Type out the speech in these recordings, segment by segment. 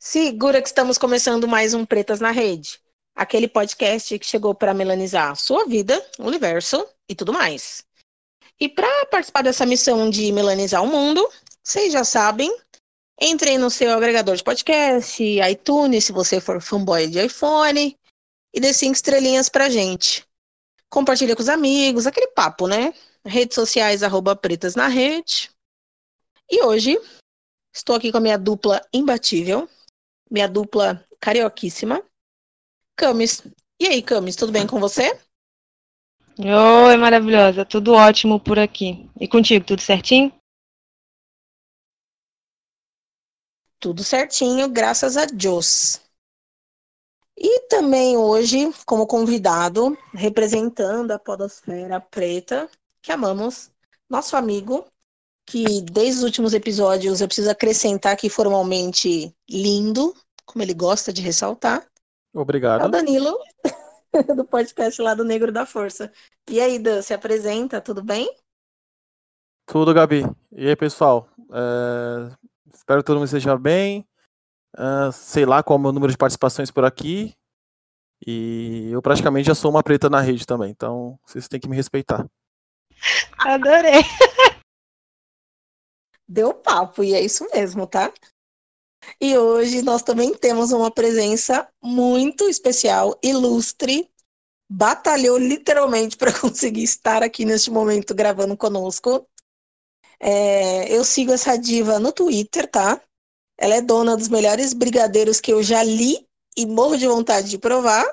Segura que estamos começando mais um Pretas na Rede. Aquele podcast que chegou para melanizar sua vida, universo e tudo mais. E para participar dessa missão de melanizar o mundo, vocês já sabem, entrem no seu agregador de podcast, iTunes, se você for fanboy de iPhone, e dê cinco estrelinhas pra gente. Compartilha com os amigos, aquele papo, né? Redes sociais, arroba Pretas na Rede. E hoje, estou aqui com a minha dupla imbatível, minha dupla carioquíssima, Camis. E aí, Camis, tudo bem com você? Oi, maravilhosa, tudo ótimo por aqui. E contigo, tudo certinho? Tudo certinho, graças a Deus. E também hoje, como convidado, representando a Podosfera Preta, que amamos, nosso amigo, que desde os últimos episódios eu preciso acrescentar aqui formalmente lindo, como ele gosta de ressaltar, é o Obrigado. Danilo, do podcast lá do Negro da Força. E aí, Dan, se apresenta, tudo bem? Tudo, Gabi. E aí, pessoal? É, Espero que todo mundo esteja bem. Ah, sei lá qual é o meu número de participações por aqui. E eu praticamente já sou uma preta na rede também, então vocês têm que me respeitar. Adorei. Deu papo, e é isso mesmo, tá? E hoje nós também temos uma presença muito especial, ilustre, batalhou literalmente para conseguir estar aqui neste momento gravando conosco. É, eu sigo essa diva no Twitter, tá? Ela é dona dos melhores brigadeiros que eu já li e morro de vontade de provar.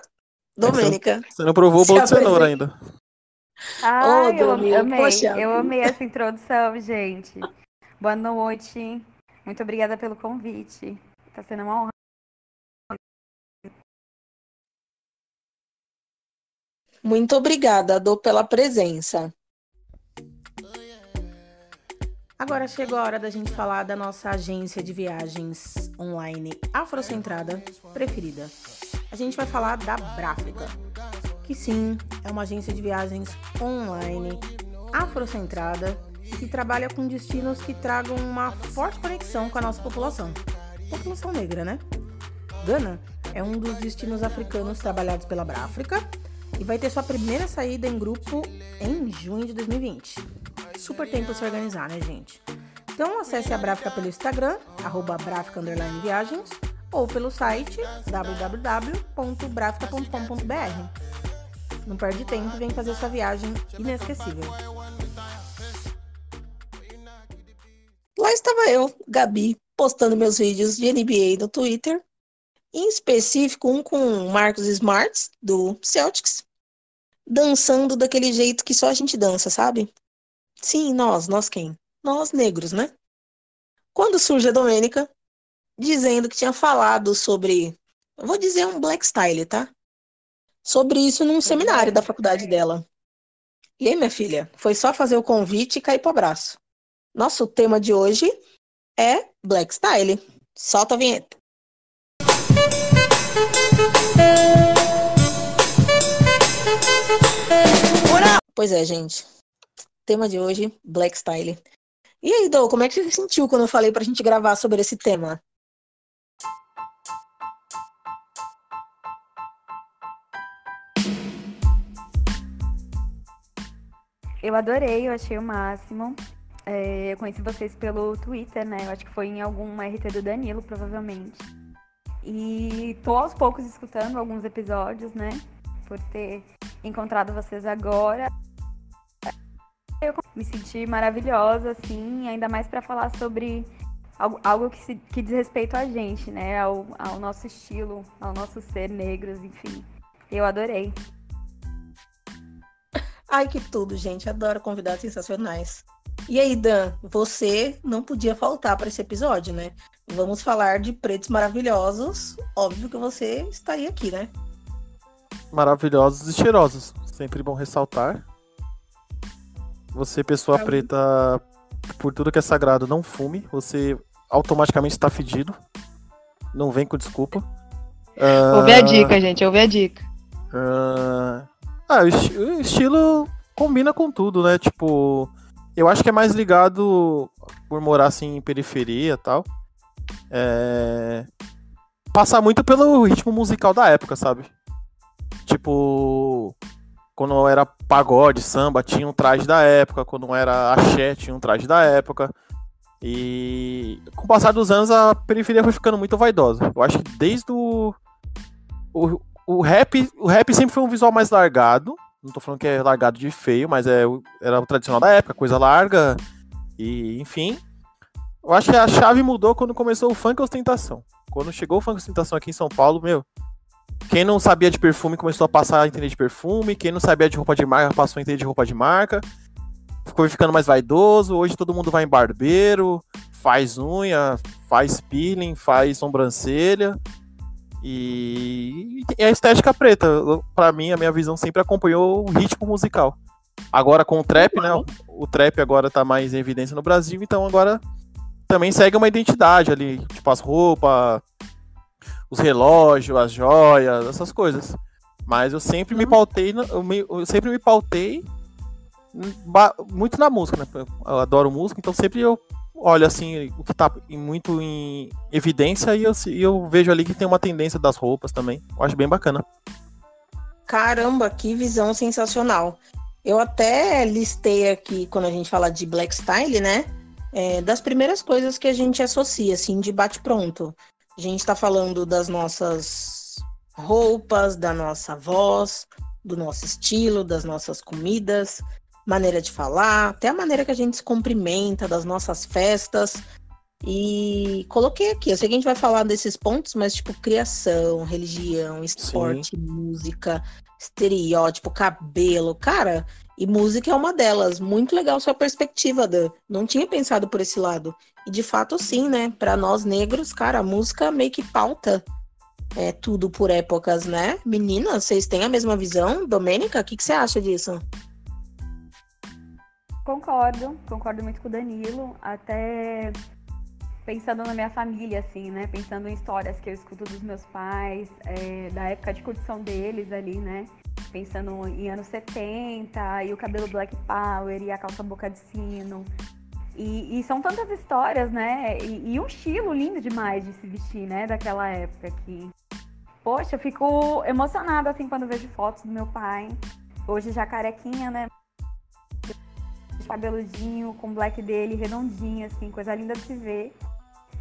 Domênica. Você não provou o bolo de cenoura ainda. Ai, Ô, eu amei, poxa. eu amei essa introdução, gente. Boa noite. Muito obrigada pelo convite. Tá sendo uma honra. Muito obrigada, Dô, pela presença. Agora chegou a hora da gente falar da nossa agência de viagens online afrocentrada preferida. A gente vai falar da Bráfica, que sim, é uma agência de viagens online afrocentrada que trabalha com destinos que tragam uma forte conexão com a nossa população. População negra, né? Gana é um dos destinos africanos trabalhados pela Bráfrica e vai ter sua primeira saída em grupo em junho de 2020. Super tempo pra se organizar, né, gente? Então acesse a Bráfica pelo Instagram, arroba viagens, ou pelo site www.brafica.com.br. Não perde tempo e vem fazer sua viagem inesquecível. Lá estava eu, Gabi, postando meus vídeos de NBA no Twitter, em específico um com o Marcos Smarts, do Celtics, dançando daquele jeito que só a gente dança, sabe? Sim, nós, nós quem? Nós negros, né? Quando surge a Domênica, dizendo que tinha falado sobre, eu vou dizer um black style, tá? Sobre isso num seminário da faculdade dela. E aí, minha filha, foi só fazer o convite e cair pro abraço. Nosso tema de hoje é black style. Solta a vinheta. Pois é, gente. Tema de hoje, Black Style. E aí, Dô, como é que você se sentiu quando eu falei pra gente gravar sobre esse tema? Eu adorei, eu achei o máximo. É, eu conheci vocês pelo Twitter, né? Eu acho que foi em algum RT do Danilo, provavelmente. E tô aos poucos escutando alguns episódios, né? Por ter encontrado vocês agora. Eu me senti maravilhosa, assim, ainda mais para falar sobre algo, algo que, se- que diz respeito a gente, né? Ao, ao nosso estilo, ao nosso ser negros, enfim. Eu adorei. Ai, que tudo, gente. Adoro convidados sensacionais. E aí, Dan, você não podia faltar para esse episódio, né? Vamos falar de pretos maravilhosos. Óbvio que você estaria aqui, né? Maravilhosos e cheirosos. Sempre bom ressaltar. Você, pessoa Tá. preta, por tudo que é sagrado, não fume. Você automaticamente está fedido. Não vem com desculpa. Ah, Ouve a dica, gente, ouve a dica. ah, Ah, o, esti- o estilo combina com tudo, né? Tipo, eu acho que é mais ligado por morar assim em periferia e tal. É... Passar muito pelo ritmo musical da época, sabe? Tipo, quando era pagode, samba, tinha um traje da época. Quando era axé, tinha um traje da época. E com o passar dos anos, a periferia foi ficando muito vaidosa. Eu acho que desde o. O, o rap, o rap sempre foi um visual mais largado. Não tô falando que é largado de feio, mas é, era o tradicional da época, coisa larga. E, enfim. Eu acho que a chave mudou quando começou o funk ostentação. Quando chegou o funk ostentação aqui em São Paulo, meu. Quem não sabia de perfume começou a passar a entender de perfume. Quem não sabia de roupa de marca passou a entender de roupa de marca. Ficou ficando mais vaidoso. Hoje todo mundo vai em barbeiro, faz unha, faz peeling, faz sobrancelha. E, e a estética preta, pra mim, a minha visão sempre acompanhou o ritmo musical. Agora com o trap, né? O trap agora tá mais em evidência no Brasil, então agora também segue uma identidade ali, tipo as roupas, os relógios, as joias, essas coisas. Mas eu sempre me pautei, na- eu, me- eu sempre me pautei muito na música, né? Eu adoro música, então sempre eu olho assim o que tá muito em evidência e eu, eu vejo ali que tem uma tendência das roupas também. Eu acho bem bacana. Caramba, que visão sensacional. Eu até listei aqui, quando a gente fala de black style, né? é, das primeiras coisas que a gente associa, assim, de bate-pronto. A gente tá falando das nossas roupas, da nossa voz, do nosso estilo, das nossas comidas, maneira de falar, até a maneira que a gente se cumprimenta, das nossas festas. E coloquei aqui, eu sei que a gente vai falar desses pontos, mas tipo criação, religião, esporte, música, estereótipo, cabelo, cara, e música é uma delas. Muito legal sua perspectiva, Dan. Não tinha pensado por esse lado. E de fato, sim, né? Para nós negros, cara, a música meio que pauta é tudo por épocas, né? Meninas, vocês têm a mesma visão? Domênica, o que, que você acha disso? Concordo, concordo muito com o Danilo. Até pensando na minha família, assim, né? Pensando em histórias que eu escuto dos meus pais, é, da época de curtição deles ali, né? Pensando em anos 70, e o cabelo black power, e a calça boca de sino. E, e são tantas histórias, né? E, e um estilo lindo demais de se vestir, né? Daquela época que... Poxa, eu fico emocionada, assim, quando vejo fotos do meu pai. Hoje já carequinha, né? cabeludinho com o black dele, redondinho, assim, coisa linda de se ver.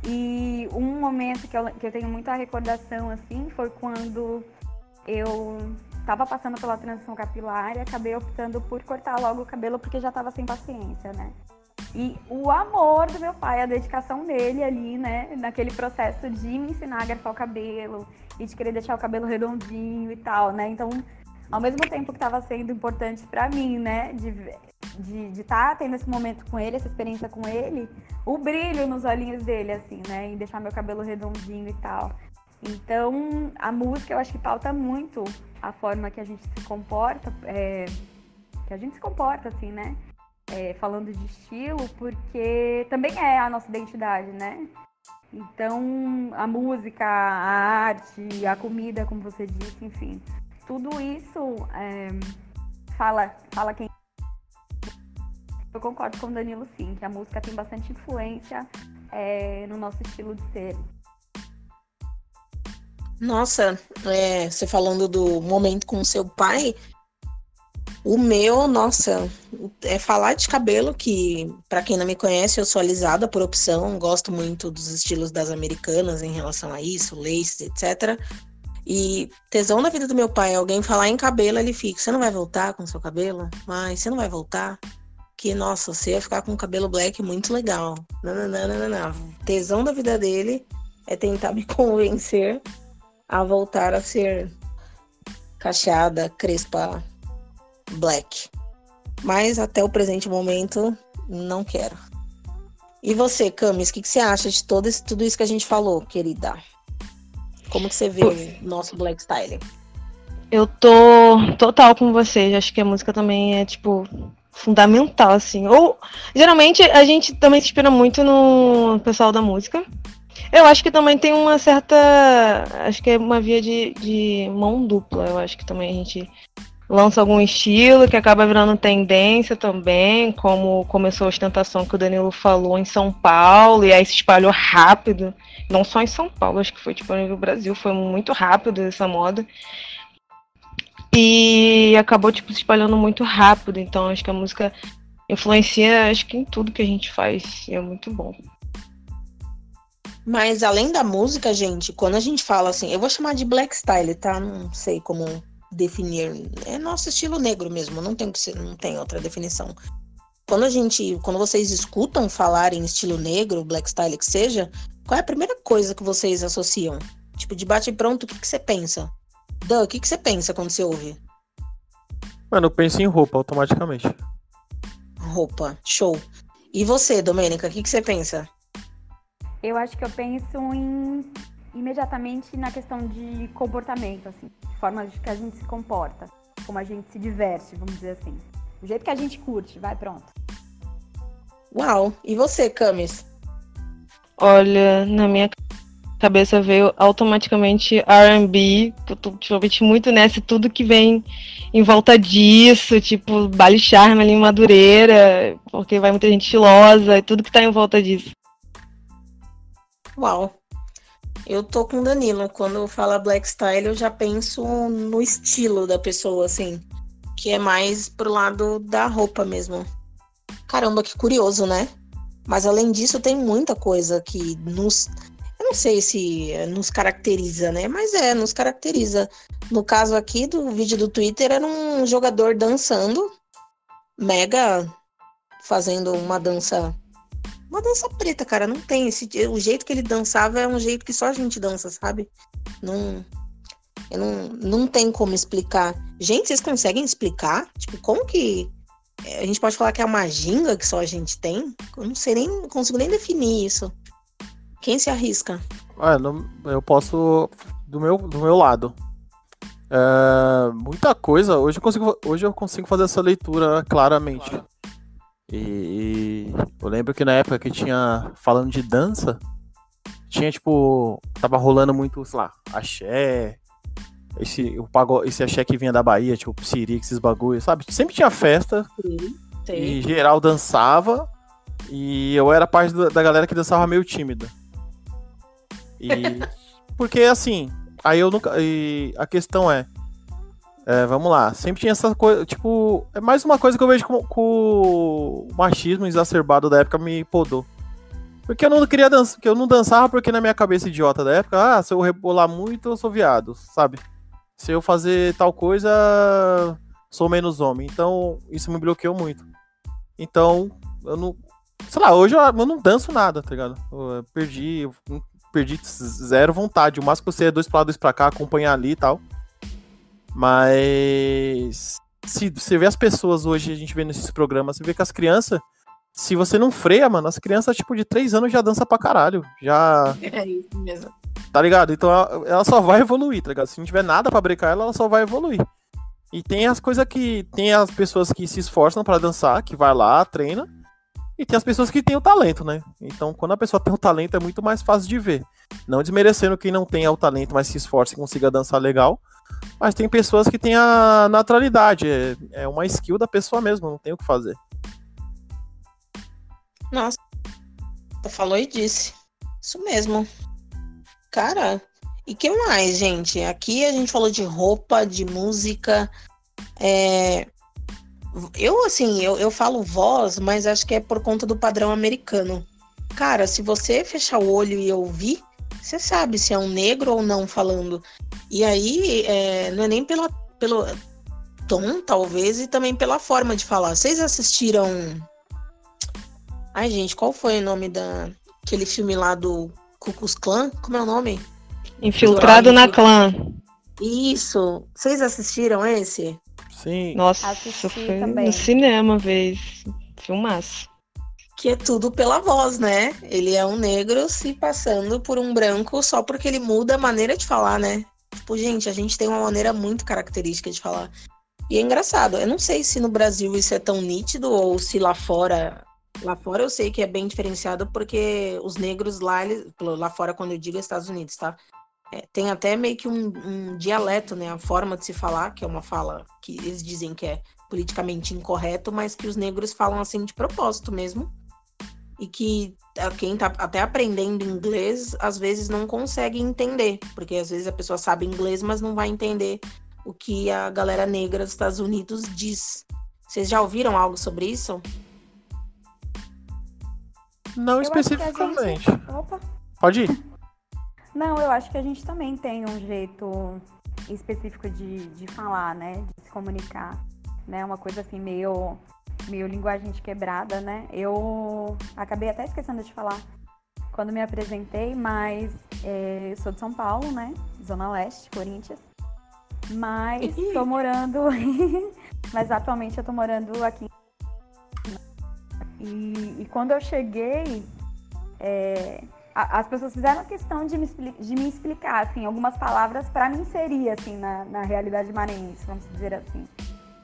E um momento que eu, que eu tenho muita recordação, assim, foi quando eu tava passando pela transição capilar e acabei optando por cortar logo o cabelo porque já tava sem paciência, né? E o amor do meu pai, a dedicação dele ali, né, naquele processo de me ensinar a garfar o cabelo e de querer deixar o cabelo redondinho e tal, né? Então, ao mesmo tempo que estava sendo importante para mim, né, de de estar tendo esse momento com ele, essa experiência com ele, o brilho nos olhinhos dele, assim, né? Em deixar meu cabelo redondinho e tal. Então, a música eu acho que pauta muito a forma que a gente se comporta, é, que a gente se comporta, assim, né? É, falando de estilo, porque também é a nossa identidade, né? Então, a música, a arte, a comida, como você disse, enfim, tudo isso é, fala, fala quem eu concordo com o Danilo, sim, que a música tem bastante influência é, no nosso estilo de ser. Nossa, é, você falando do momento com seu pai, o meu, nossa, é falar de cabelo, que para quem não me conhece, eu sou alisada por opção, gosto muito dos estilos das americanas em relação a isso, lace, etc. E tesão na vida do meu pai, alguém falar em cabelo, ele fica, você não vai voltar com seu cabelo? Mas você não vai voltar? Que, nossa, você ia ficar com o cabelo black muito legal. Não, não, não, não, não, não. Tesão da vida dele é tentar me convencer a voltar a ser cacheada, crespa, black. Mas até o presente momento, não quero. E você, Camis, o que, que você acha de todo esse, tudo isso que a gente falou, querida? Como que você vê o nosso black style? Eu tô total com vocês. Acho que a música também é, tipo, fundamental, assim. Ou, geralmente, a gente também se inspira muito no pessoal da música. Eu acho que também tem uma certa. Acho que é uma via de, de mão dupla. Eu acho que também a gente lança algum estilo que acaba virando tendência também, como começou a ostentação que o Danilo falou em São Paulo, e aí se espalhou rápido, não só em São Paulo, acho que foi tipo no Brasil, foi muito rápido essa moda. E acabou tipo se espalhando muito rápido, então acho que a música influencia acho que em tudo que a gente faz, e é muito bom. Mas além da música, gente, quando a gente fala assim, eu vou chamar de black style, tá? Não sei como definir. É nosso estilo negro mesmo, não tem que ser, não tem outra definição. Quando a gente, quando vocês escutam falar em estilo negro, black style que seja, qual é a primeira coisa que vocês associam? Tipo, de bate pronto, o que, que você pensa? Dan, o que, que você pensa quando você ouve? Mano, eu penso em roupa automaticamente. Roupa, show. E você, Domênica, o que, que você pensa? Eu acho que eu penso em imediatamente na questão de comportamento, assim, forma de que a gente se comporta, como a gente se diverte, vamos dizer assim. O jeito que a gente curte, vai pronto. Uau! E você, Camis? Olha, na minha cabeça veio automaticamente R&B, que eu tô ultimamente muito nessa, tudo que vem em volta disso, tipo, baile charme ali em Madureira, porque vai muita gente estilosa, e tudo que tá em volta disso. Uau! Eu tô com Danilo. Quando fala black style, eu já penso no estilo da pessoa, assim. Que é mais pro lado da roupa mesmo. Caramba, que curioso, né? Mas além disso, tem muita coisa que nos. Eu não sei se nos caracteriza, né? Mas é, nos caracteriza. No caso aqui do vídeo do Twitter, era um jogador dançando, mega fazendo uma dança uma dança preta, cara. Não tem esse. O jeito que ele dançava é um jeito que só a gente dança, sabe? Não. Eu não, não tem como explicar. Gente, vocês conseguem explicar? Tipo, como que. A gente pode falar que é uma ginga que só a gente tem? Eu não sei nem. Não consigo nem definir isso. Quem se arrisca? Ah, não, eu posso. Do meu, do meu lado. É, muita coisa. Hoje eu, consigo, hoje eu consigo fazer essa leitura claramente. E, e, eu lembro que na época que tinha falando de dança, tinha tipo, tava rolando muito, sei lá, axé, esse, o pago, esse axé que vinha da Bahia, tipo, Siri, esses bagulhos, sabe? Sempre tinha festa Sim, sim. e geral dançava e eu era parte da, da galera que dançava meio tímida. E porque assim, aí eu nunca, a questão é, é, vamos lá. Sempre tinha essa coisa. Tipo, é mais uma coisa que eu vejo com, com o machismo exacerbado da época me podou. Porque eu não queria dançar, que eu não dançava porque na minha cabeça idiota da época, ah, se eu rebolar muito, eu sou viado, sabe? Se eu fazer tal coisa, sou menos homem. Então, isso me bloqueou muito. Então, eu não. Sei lá, hoje eu, eu não danço nada, tá ligado? Eu perdi, eu perdi zero vontade. O máximo que eu sei é dois pra lá, dois pra cá, acompanhar ali e tal. Mas se você vê as pessoas hoje, a gente vê nesses programas, você vê que as crianças, se você não freia, mano, as crianças, tipo, de 3 anos já dança pra caralho. Já. É isso mesmo. Tá ligado? Então ela, ela só vai evoluir, tá ligado? Se não tiver nada pra brecar ela, ela só vai evoluir. E tem as coisas que. Tem as pessoas que se esforçam para dançar, que vai lá, treina. E tem as pessoas que têm o talento, né? Então, quando a pessoa tem o talento, é muito mais fácil de ver. Não desmerecendo quem não tem o talento, mas se esforça e consiga dançar legal. Mas tem pessoas que têm a naturalidade. É, é uma skill da pessoa mesmo, não tem o que fazer. Nossa. Falou e disse. Isso mesmo. Cara, e que mais, gente? Aqui a gente falou de roupa, de música. É... Eu, assim, eu, eu falo voz, mas acho que é por conta do padrão americano. Cara, se você fechar o olho e ouvir, você sabe se é um negro ou não falando. E aí, é, não é nem pela, pelo tom, talvez, e também pela forma de falar. Vocês assistiram. Ai, gente, qual foi o nome da aquele filme lá do Ku Klux Klan? Como é o nome? Infiltrado na clã. Isso. Vocês assistiram esse? Sim. Nossa, Assisti foi também. no cinema uma vez. Filmaço. Que é tudo pela voz, né? Ele é um negro se passando por um branco só porque ele muda a maneira de falar, né? Tipo, gente, a gente tem uma maneira muito característica de falar. E é engraçado. Eu não sei se no Brasil isso é tão nítido ou se lá fora. Lá fora eu sei que é bem diferenciado porque os negros lá, eles, lá fora, quando eu digo é Estados Unidos, tá? é, tem até meio que um, um dialeto, né? A forma de se falar, que é uma fala que eles dizem que é politicamente incorreto, mas que os negros falam assim de propósito mesmo. E que a- quem tá até aprendendo inglês, às vezes não consegue entender, porque às vezes a pessoa sabe inglês, mas não vai entender o que a galera negra dos Estados Unidos diz. Vocês já ouviram algo sobre isso? Não Eu especificamente. gente- Opa! Pode ir. Não, eu acho que a gente também tem um jeito específico de, de falar, né? De se comunicar. Né? Uma coisa assim, meio, meio linguagem de quebrada, né? Eu acabei até esquecendo de falar quando me apresentei, mas é, sou de São Paulo, né? Zona Leste, Corinthians. Mas tô morando. mas atualmente eu tô morando aqui. E, e quando eu cheguei, é, a- as pessoas fizeram questão de me, de me explicar, assim, algumas palavras para me inserir, assim, na, na realidade maranhense, vamos dizer assim.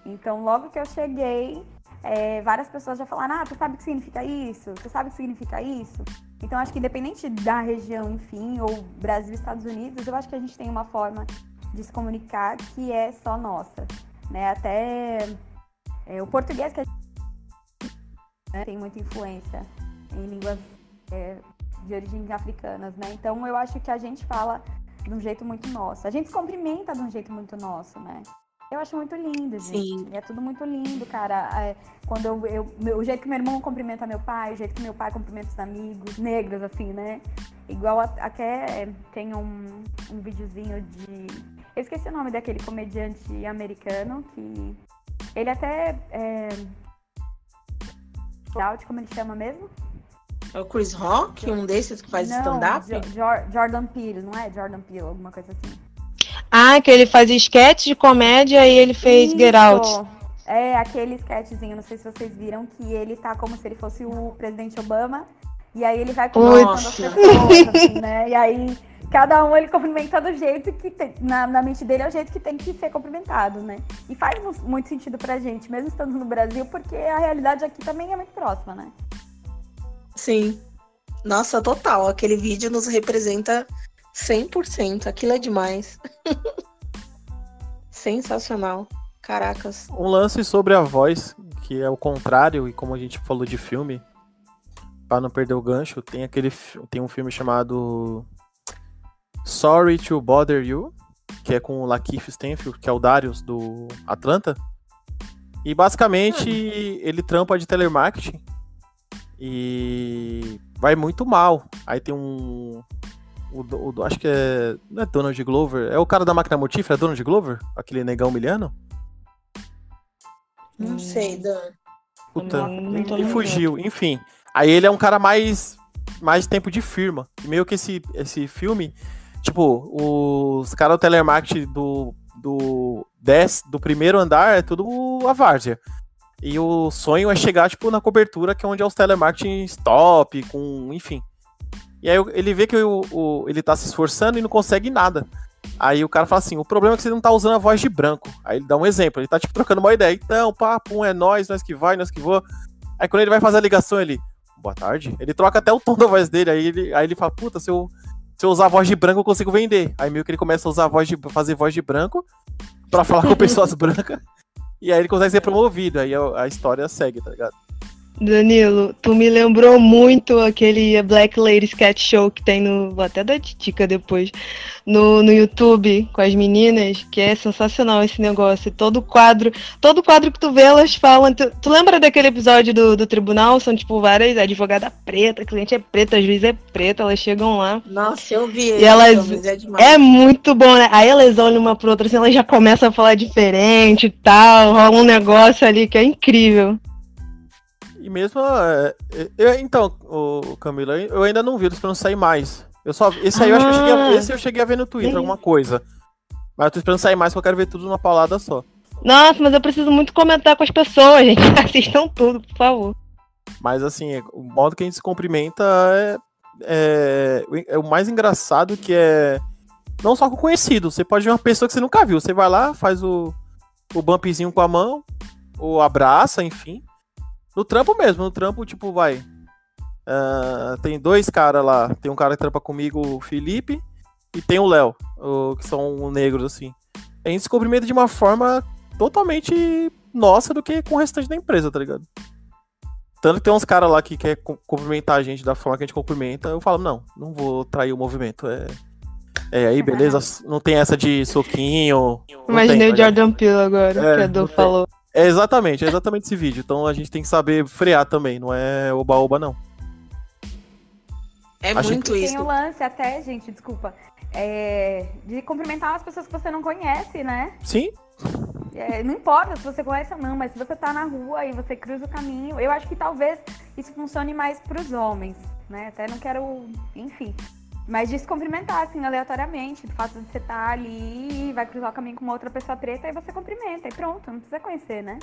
Então, logo que eu cheguei, é, várias pessoas já falaram, ah, tu sabe o que significa isso? Tu sabe o que significa isso? Então, acho que independente da região, enfim, ou Brasil Estados Unidos, eu acho que a gente tem uma forma de se comunicar que é só nossa, né? Até é, o português que a gente né, tem muita influência em línguas é, de origem africanas, né? Então eu acho que a gente fala de um jeito muito nosso. A gente se cumprimenta de um jeito muito nosso, né? Eu acho muito lindo, gente. Sim. É tudo muito lindo, cara. É, quando eu, eu- meu- o jeito que meu irmão cumprimenta meu pai, o jeito que meu pai cumprimenta os amigos, negros, assim, né? Igual até tem um, um videozinho de. Eu esqueci o nome daquele comediante americano que. Ele até. É... Como ele chama mesmo? É o Chris Rock, um desses que faz stand-up? Jo- Jor- Jordan Peele, não é? Jordan Peele, alguma coisa assim. Ah, que ele fazia sketch de comédia e ele fez Get Out. Isso. É aquele sketchzinho, não sei se vocês viram, que ele tá como se ele fosse o presidente Obama. E aí ele vai cumprimentando as pessoas, assim, né? E aí cada um ele cumprimenta do jeito que tem. Na, na mente dele é o jeito que tem que ser cumprimentado, né? E faz mu- muito sentido pra gente, mesmo estando no Brasil, porque a realidade aqui também é muito próxima, né? Sim. Nossa, total. Aquele vídeo nos representa 100%. Aquilo é demais. Sensacional. Caracas. Um lance sobre a voz, que é o contrário, e como a gente falou de filme, pra não perder o gancho, tem aquele tem um filme chamado Sorry to Bother You, que é com o Lakeith Stanfield, que é o Darius do Atlanta. E basicamente ele trampa de telemarketing e vai muito mal. Aí tem um o, o acho que é não é Donald Glover, é o cara da máquina mortífera, é Donald Glover, aquele negão miliano? Não sei, Dan. Puta, Não, não lembrando. fugiu, enfim. Aí ele é um cara mais mais tempo de firma. E meio que esse, esse filme, tipo, os caras do telemarketing do do 10, do primeiro andar é tudo a várzea. E o sonho é chegar tipo na cobertura que é onde é os telemarketing stop, com, enfim. E aí ele vê que o, o- ele tá se esforçando e não consegue nada. Aí o cara fala assim: o problema é que você não tá usando a voz de branco. Aí ele dá um exemplo, ele tá tipo trocando uma ideia. Então, papo, é nós, nós que vai, nós que voa. Aí quando ele vai fazer a ligação, ele. Boa tarde. Ele troca até o tom da voz dele. Aí ele, aí ele fala: Puta, se eu, se eu usar a voz de branco, eu consigo vender. Aí meio que ele começa a usar a voz de. fazer voz de branco pra falar com pessoas brancas. E aí ele consegue ser promovido. Aí a, a história segue, tá ligado? Danilo, tu me lembrou muito aquele Black Lady Sketch Show que tem no. Vou até dar dica depois. No, no YouTube com as meninas, que é sensacional esse negócio. Todo quadro, todo quadro que tu vê, elas falam. Tu, tu lembra daquele episódio do, do tribunal? São tipo várias advogada preta, cliente é preta, juiz é preta, elas chegam lá. Nossa, eu vi. E elas- é. É muito bom, né? Aí elas olham uma pra outra assim, elas já começam a falar diferente e tal, rola um negócio ali que é incrível. E mesmo. é, eu- então, o Camila, eu ainda não vi, eles esperando sair mais. Eu só. Esse aí eu acho que eu cheguei a, Ah. esse eu cheguei a ver no Twitter, alguma coisa. Mas eu tô esperando sair mais porque eu quero ver tudo numa paulada só. Nossa, mas eu preciso muito comentar com as pessoas, gente. Assistam tudo, por favor. Mas assim, o modo que a gente se cumprimenta é, é, é o mais engraçado que é. Não só com conhecido, você pode ver uma pessoa que você nunca viu. Você vai lá, faz o, o bumpzinho com a mão, ou abraça, enfim. No trampo mesmo, no trampo, tipo, vai. ah, tem dois caras lá. Tem um cara que trampa comigo, o Felipe, e tem o Léo, o- que são negros, assim. A gente se cumprimenta de uma forma totalmente nossa do que com o restante da empresa, tá ligado? Tanto que tem uns caras lá que quer cu- cumprimentar a gente da forma que a gente cumprimenta, eu falo, não, não vou trair o movimento. É, é aí, beleza? Não tem essa de soquinho. Imaginei tem, o tá? Jordan Peele agora, É, que a não Du tem. falou. É exatamente, é exatamente esse vídeo. Então a gente tem que saber frear também, não é oba-oba, não. É Acho muito Tem isso. o lance até, gente, desculpa, é, de cumprimentar as pessoas que você não conhece, né? Sim, É, não importa se você conhece ou não, mas se você tá na rua e você cruza o caminho, eu acho que talvez isso funcione mais pros homens, né? Até não quero, enfim. Mas de se cumprimentar, assim, aleatoriamente, do fato de você estar ali e vai cruzar o caminho com uma outra pessoa preta, aí você cumprimenta, e pronto, não precisa conhecer, né?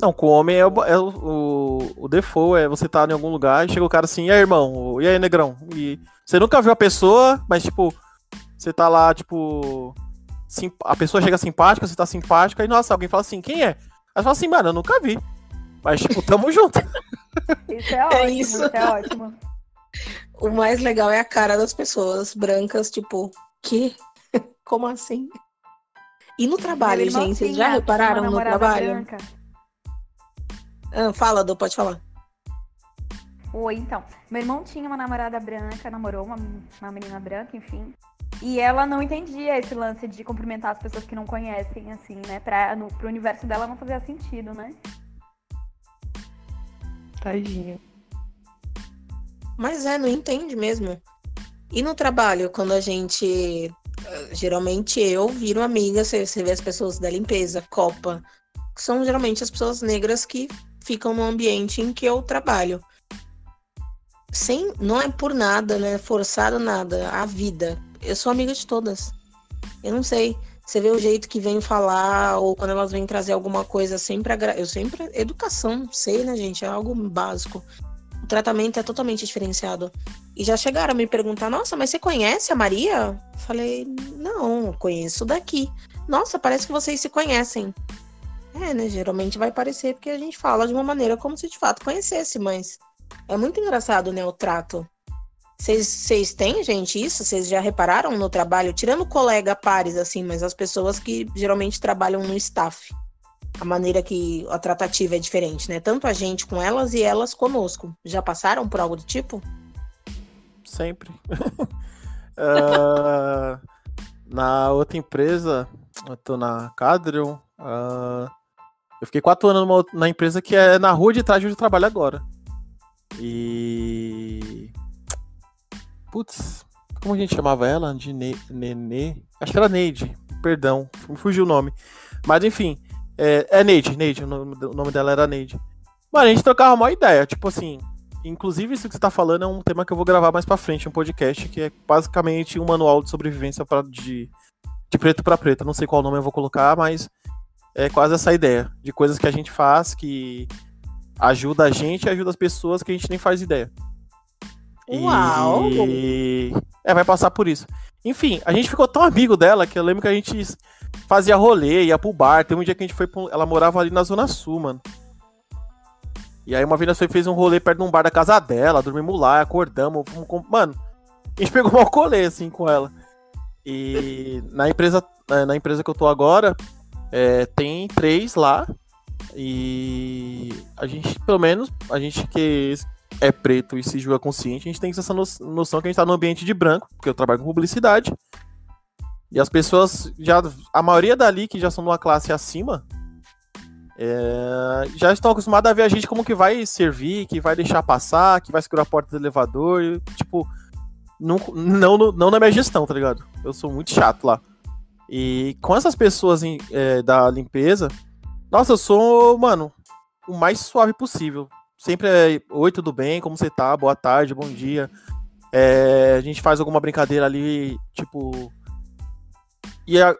Não, com o homem é, o, é o, o, o default, é você tá em algum lugar e chega o cara assim, e aí, irmão? E aí, negrão? E você nunca viu a pessoa, mas, tipo, você tá lá, tipo. sim- a pessoa chega simpática, você tá simpática, e nossa, alguém fala assim, quem é? Aí você fala assim, mano, eu nunca vi. Mas, tipo, tamo junto. Isso é ótimo, isso. isso é ótimo. O mais legal é a cara das pessoas brancas, tipo, que? Como assim? E no trabalho, Meu irmão gente, vocês já repararam no trabalho? branca. Ah, fala, Du, pode falar. Oi, então. Meu irmão tinha uma namorada branca, namorou uma, uma menina branca, enfim. E ela não entendia esse lance de cumprimentar as pessoas que não conhecem, assim, né? Pra, no, pro universo dela não fazia sentido, né? Tadinho. Mas é, não entende mesmo. E no trabalho, quando a gente. eh, Geralmente eu viro amiga, você, você vê as pessoas da limpeza, copa, que são geralmente as pessoas negras que ficam no ambiente em que eu trabalho. Sem, não é por nada, né? Forçado nada. A vida. Eu sou amiga de todas. Eu não sei. Você vê o jeito que vem falar, ou quando elas vêm trazer alguma coisa, sempre agra... eu sempre. Educação, sei, né, gente? É algo básico. O tratamento é totalmente diferenciado. E já chegaram a me perguntar: nossa, mas você conhece a Maria? Falei: não, conheço daqui. Nossa, parece que vocês se conhecem. É, né? Geralmente vai parecer porque a gente fala de uma maneira como se de fato conhecesse, mas é muito engraçado, né? O trato. Vocês- têm, gente, isso? Vocês já repararam no trabalho? Tirando colega pares, assim, mas as pessoas que geralmente trabalham no staff. A maneira que a tratativa é diferente, né? Tanto a gente com elas e elas conosco. Já passaram por algo do tipo? Sempre. Ah, na outra empresa, eu tô na Cadrion. ah, eu fiquei quatro anos numa na empresa que é na rua de trás de onde eu trabalho agora. E. Putz, como a gente chamava ela? De ne Nenê? Acho que era Neide. Perdão, me fugiu o nome. Mas enfim, é, é Neide, Neide, o nome, dela era Neide. Mano, a gente trocava uma ideia, tipo assim, Inclusive, isso que você tá falando é um tema que eu vou gravar mais pra frente, um podcast, que é basicamente um manual de sobrevivência pra, de, de preto pra preta. Não sei qual nome eu vou colocar, mas é quase essa ideia de coisas que a gente faz que ajuda a gente e ajuda as pessoas que a gente nem faz ideia. Uau! E é, vai passar por isso. Enfim, a gente ficou tão amigo dela que eu lembro que a gente fazia rolê, ia pro bar. Tem um dia que a gente foi pro... Ela morava ali na Zona Sul, mano. E aí uma vez nós fez um rolê perto de um bar da casa dela, dormimos lá, acordamos, fomos. Mano, a gente pegou um colê, assim, com ela. E na empresa, na empresa que eu tô agora, é, tem três lá. E a gente, pelo menos, a gente que é preto e se julga consciente, a gente tem essa no- noção que a gente tá no ambiente de branco, porque eu trabalho com publicidade. E as pessoas já. A maioria dali que já são de uma classe acima. é, já estão acostumadas a ver a gente como que vai servir, que vai deixar passar, que vai segurar a porta do elevador. e, tipo, não, não, não na minha gestão, tá ligado? Eu sou muito chato lá. E com essas pessoas em- é, da limpeza, nossa, eu sou, mano, o mais suave possível. Sempre é oi, tudo bem? Como você tá? Boa tarde, bom dia. É, a gente faz alguma brincadeira ali, tipo. E a-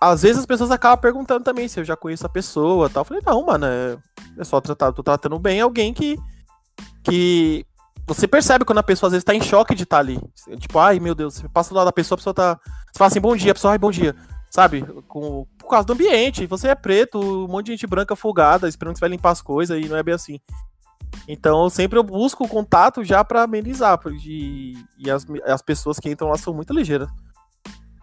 às vezes as pessoas acabam perguntando também se eu já conheço a pessoa tal. Eu falei, não, mano, é, é só tratar, tô tratando bem alguém que. que. Você percebe quando a pessoa às vezes tá em choque de estar ali. Tipo, ai meu Deus, você passa do lado da pessoa, a pessoa tá. Você fala assim, bom dia, a pessoa, ai, bom dia. Sabe? Com, por causa do ambiente. Você é preto, um monte de gente branca folgada, esperando que você vai limpar as coisas e não é bem assim. Então, sempre eu busco o contato já pra amenizar. E, e as, as pessoas que entram lá são muito ligeiras.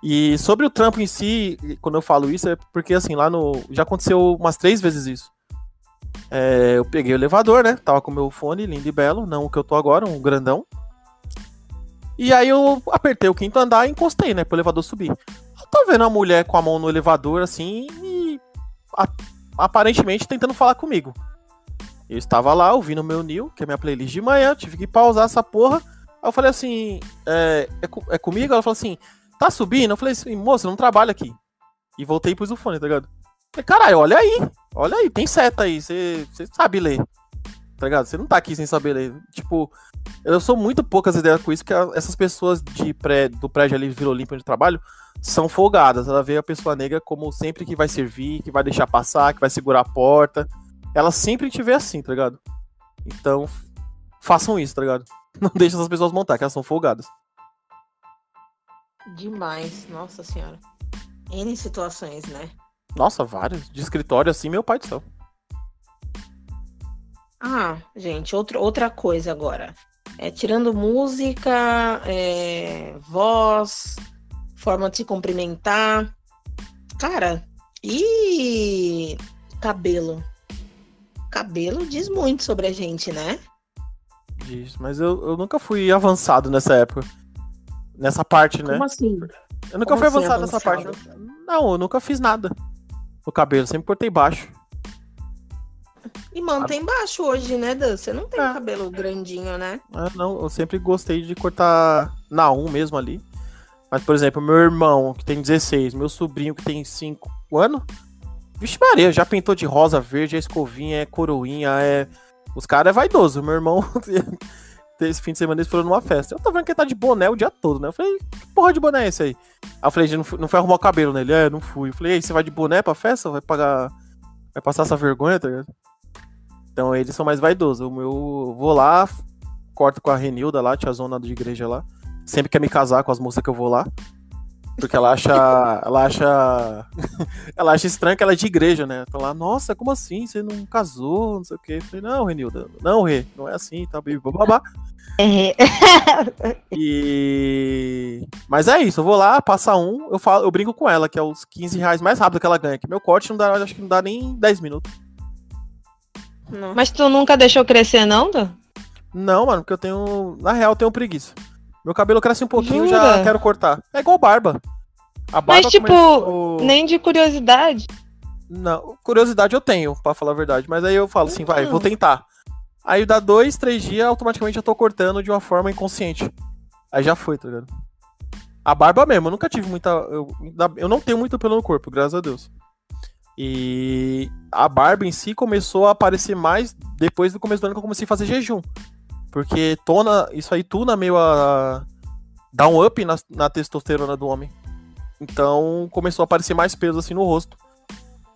E sobre o trampo em si, quando eu falo isso, é porque assim, lá no. Já aconteceu umas três vezes isso. É, eu peguei o elevador, né? Tava com meu fone lindo e belo, não o que eu tô agora, um grandão. E aí eu apertei o quinto andar e encostei, né? Pro elevador subir. Eu tô vendo a mulher com a mão no elevador, assim, e a- aparentemente tentando falar comigo. Eu estava lá ouvindo meu New, que é minha playlist de manhã, tive que pausar essa porra. Aí eu falei assim, é, é, é comigo? Ela falou assim, tá subindo? Eu falei assim, moça, eu não trabalho aqui. E voltei e pus o fone, tá ligado? Falei, caralho, olha aí, olha aí, tem seta aí, você sabe ler. Tá ligado? Você não tá aqui sem saber ler. Tipo, eu sou muito poucas ideias com isso, porque essas pessoas de pré, do prédio ali, Vila Olímpia, eu trabalho, são folgadas. Ela vê a pessoa negra como sempre que vai servir, que vai deixar passar, que vai segurar a porta. Ela sempre te vê assim, tá ligado? Então, façam isso, tá ligado? Não deixem essas pessoas montar, que elas são folgadas. Demais, nossa senhora. N situações, né? Nossa, vários. De escritório assim, meu pai do céu. Ah, gente, outro, outra coisa agora. É, tirando música, é, voz, forma de se cumprimentar. Cara, e cabelo? Cabelo diz muito sobre a gente, né? Diz, mas eu, eu nunca fui avançado nessa época. Nessa parte, né? Como assim? Eu nunca como fui assim avançado nessa parte. Não, eu nunca fiz nada. O cabelo, sempre cortei baixo. E mantém baixo hoje, né, Dan? Você não tem É. cabelo grandinho, né? Ah, não, eu sempre gostei de cortar na 1 mesmo ali. Mas, por exemplo, meu irmão, que tem 16, meu sobrinho, que tem 5 anos, vixe Maria, já pintou de rosa, verde, é escovinha, é coroinha, é... Os caras é vaidoso. Meu irmão, esse fim de semana eles foram numa festa. Eu tô vendo que ele tá de boné o dia todo, né? Eu falei, que porra de boné é esse aí? Aí eu falei, "Gente, não fui, não foi arrumar o cabelo nele? É, não fui. Eu falei, e você vai de boné pra festa? Vai pagar... Vai passar essa vergonha, tá ligado? Então eles são mais vaidosos. O meu, eu vou lá, corto com a Renilda lá, tia zona de igreja lá. Sempre quer me casar com as moças que eu vou lá. Porque ela acha. Ela acha. ela acha estranho que ela é de igreja, né? Então lá, nossa, como assim? Você não casou? Não sei o quê. Eu falei, não, Renilda, não, Rê, não é assim, tá, babá. É. E. Mas é isso, eu vou lá, passa um, eu falo, eu brinco com ela, que é os 15 reais mais rápido que ela ganha. Que meu corte não dá, acho que não dá nem 10 minutos. Não. Mas tu nunca deixou crescer, não, Dan? Não, mano, porque eu tenho. Na real, eu tenho preguiça. Meu cabelo cresce um pouquinho, já Jura? quero cortar. É igual barba. A barba Mas, tipo, começou- Nem de curiosidade. Não, curiosidade eu tenho, pra falar a verdade. Mas aí eu falo assim, vai, vou tentar. Aí dá dois, três dias, automaticamente eu tô cortando de uma forma inconsciente. Aí já foi, tá ligado? A barba mesmo, eu nunca tive muita. Eu, eu não tenho muito pelo no corpo, graças a Deus. E a barba em si começou a aparecer mais depois do começo do ano que eu comecei a fazer jejum. Porque tona, isso aí tuna meio a. dá um up na, na testosterona do homem. Então começou a aparecer mais peso assim no rosto.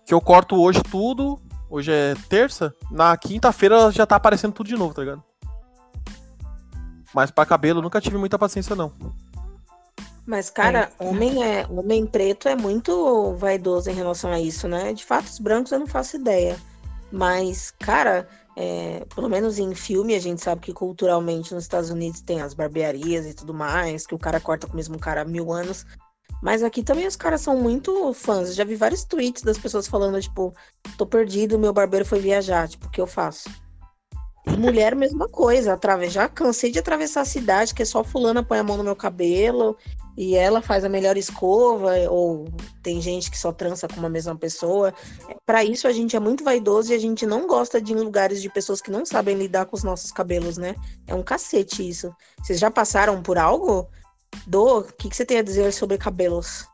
Que eu corto hoje tudo. Hoje é terça. Na quinta-feira já tá aparecendo tudo de novo, tá ligado? Mas pra cabelo eu nunca tive muita paciência, não. Mas, cara, homem é homem preto é muito vaidoso em relação a isso, né? De fato, os brancos eu não faço ideia. Mas, cara, é, pelo menos em filme, a gente sabe que culturalmente nos Estados Unidos tem as barbearias e tudo mais, que o cara corta com o mesmo cara há mil anos. Mas aqui também os caras são muito fãs. Eu já vi vários tweets das pessoas falando, tipo, tô perdido, meu barbeiro foi viajar. Tipo, o que eu faço? E mulher, mesma coisa. Atrave... Já cansei de atravessar a cidade, que é só fulana põe a mão no meu cabelo e ela faz a melhor escova, ou tem gente que só trança com uma mesma pessoa. Para isso a gente é muito vaidoso e a gente não gosta de ir em lugares de pessoas que não sabem lidar com os nossos cabelos, né? É um cacete isso. Vocês já passaram por algo? Do, o que, que você tem a dizer sobre cabelos?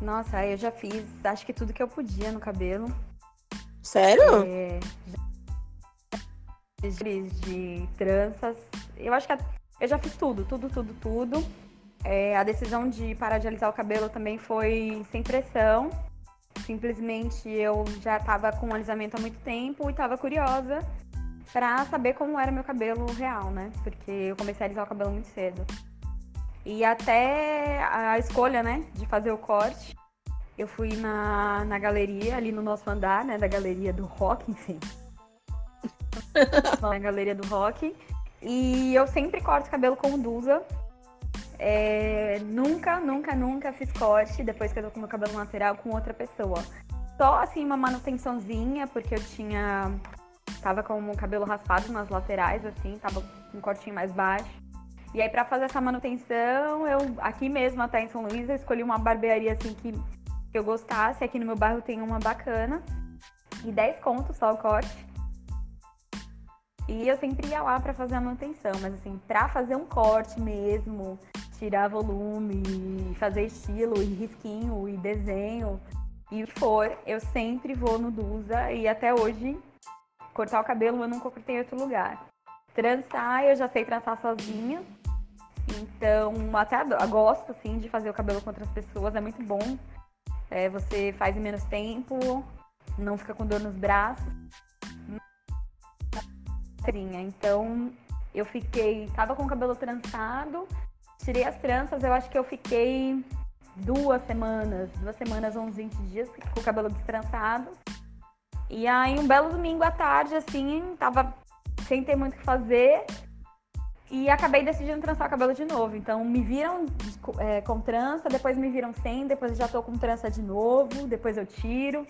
Nossa, eu já fiz acho que tudo que eu podia no cabelo. Sério? É, de tranças. Eu acho que eu já fiz tudo, tudo, tudo, tudo. É, a decisão de parar de alisar o cabelo também foi sem pressão. Simplesmente eu já estava com alisamento há muito tempo e estava curiosa para saber como era meu cabelo real, né? Porque eu comecei a alisar o cabelo muito cedo. E até a escolha, né, de fazer o corte, eu fui na, na galeria, ali no nosso andar, né, da galeria do rock, enfim. na galeria do rock. E eu sempre corto cabelo com Dusa. é, nunca, nunca, nunca fiz corte depois que eu tô com meu cabelo natural com outra pessoa. Só assim uma manutençãozinha, porque eu tinha. Tava com o cabelo raspado nas laterais, assim, tava com um cortinho mais baixo. E aí, pra fazer essa manutenção, eu, aqui mesmo, até em São Luís, eu escolhi uma barbearia assim que, que eu gostasse. Aqui no meu bairro tem uma bacana. E 10 contos só o corte. E eu sempre ia lá para fazer a manutenção, mas assim, pra fazer um corte mesmo, tirar volume, fazer estilo e risquinho e desenho e for, eu sempre vou no Dusa e até hoje cortar o cabelo eu nunca cortei em outro lugar. Trançar, eu já sei trançar sozinha. Então, até eu gosto assim de fazer o cabelo com outras pessoas, é muito bom. É, você faz em menos tempo, não fica com dor nos braços. Então, eu fiquei, tava com o cabelo trançado, tirei as tranças, eu acho que eu fiquei duas semanas, duas semanas, uns 20 dias com o cabelo destrançado. E aí, um belo domingo à tarde, assim, tava sem ter muito o que fazer. E acabei decidindo trançar o cabelo de novo. Então, me viram é, com trança, depois me viram sem, depois já tô com trança de novo, depois eu tiro.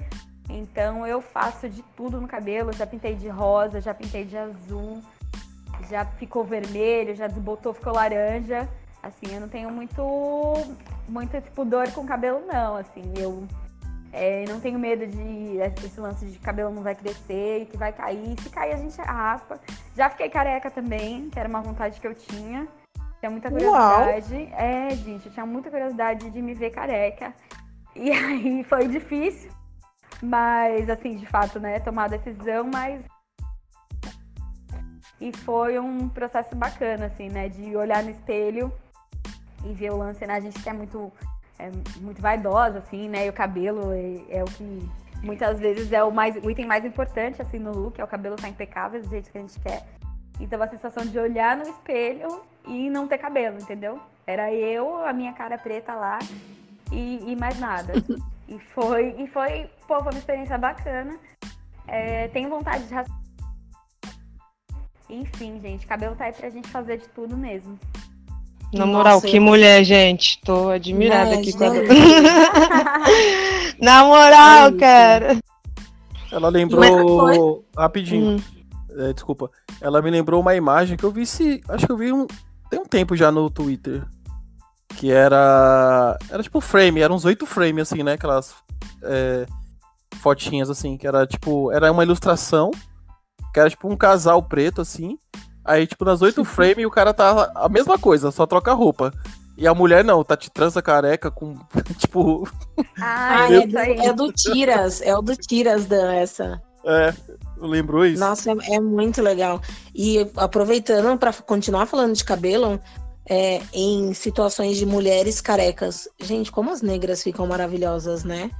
Então eu faço de tudo no cabelo, já pintei de rosa, já pintei de azul, já ficou vermelho, já desbotou, ficou laranja. Assim, eu não tenho muito, muito pudor com cabelo, não. Assim, eu é, não tenho medo de esse lance de cabelo não vai crescer e que vai cair. Se cair, a gente raspa. Já fiquei careca também, que era uma vontade que eu tinha. Tinha muita curiosidade. Uau. É, gente, eu tinha muita curiosidade de me ver careca. E aí foi difícil. Mas, assim, de fato, né, tomar a decisão, mas. E foi um processo bacana, assim, né, de olhar no espelho e ver o lance, né? A gente que é muito, é, muito vaidosa, assim, né? E o cabelo é, é, o que muitas vezes é o, mais, o item mais importante, assim, no look, é o cabelo tá impecável do jeito que a gente quer. Então a sensação de olhar no espelho e não ter cabelo, entendeu? Era eu, a minha cara preta lá e, e mais nada. E foi, e foi, pô, foi uma experiência bacana. É, tenho vontade de. Enfim, gente, cabelo tá aí pra gente fazer de tudo mesmo. Na moral, Nossa, que eu... mulher, gente. Tô admirada aqui com a... Na moral, é cara. Ela lembrou. Rapidinho. Hum. É, desculpa. Ela me lembrou uma imagem que eu vi se. Acho que eu vi um. Tem um tempo já no Twitter. Que era. Era tipo frame, eram uns oito frames, assim, né? Aquelas é, fotinhas, assim, que era tipo. Era uma ilustração. Que era tipo um casal preto, assim. Aí, tipo, nas oito frames o cara tá a mesma coisa, só troca a roupa. E a mulher não, tá de trança careca com, tipo. Ah, é, do, é do Tiras, é o do Tiras, Dan, essa. É, lembrou isso. Nossa, é, é muito legal. E aproveitando para continuar falando de cabelo, é, em situações de mulheres carecas. Gente, como as negras ficam maravilhosas, né?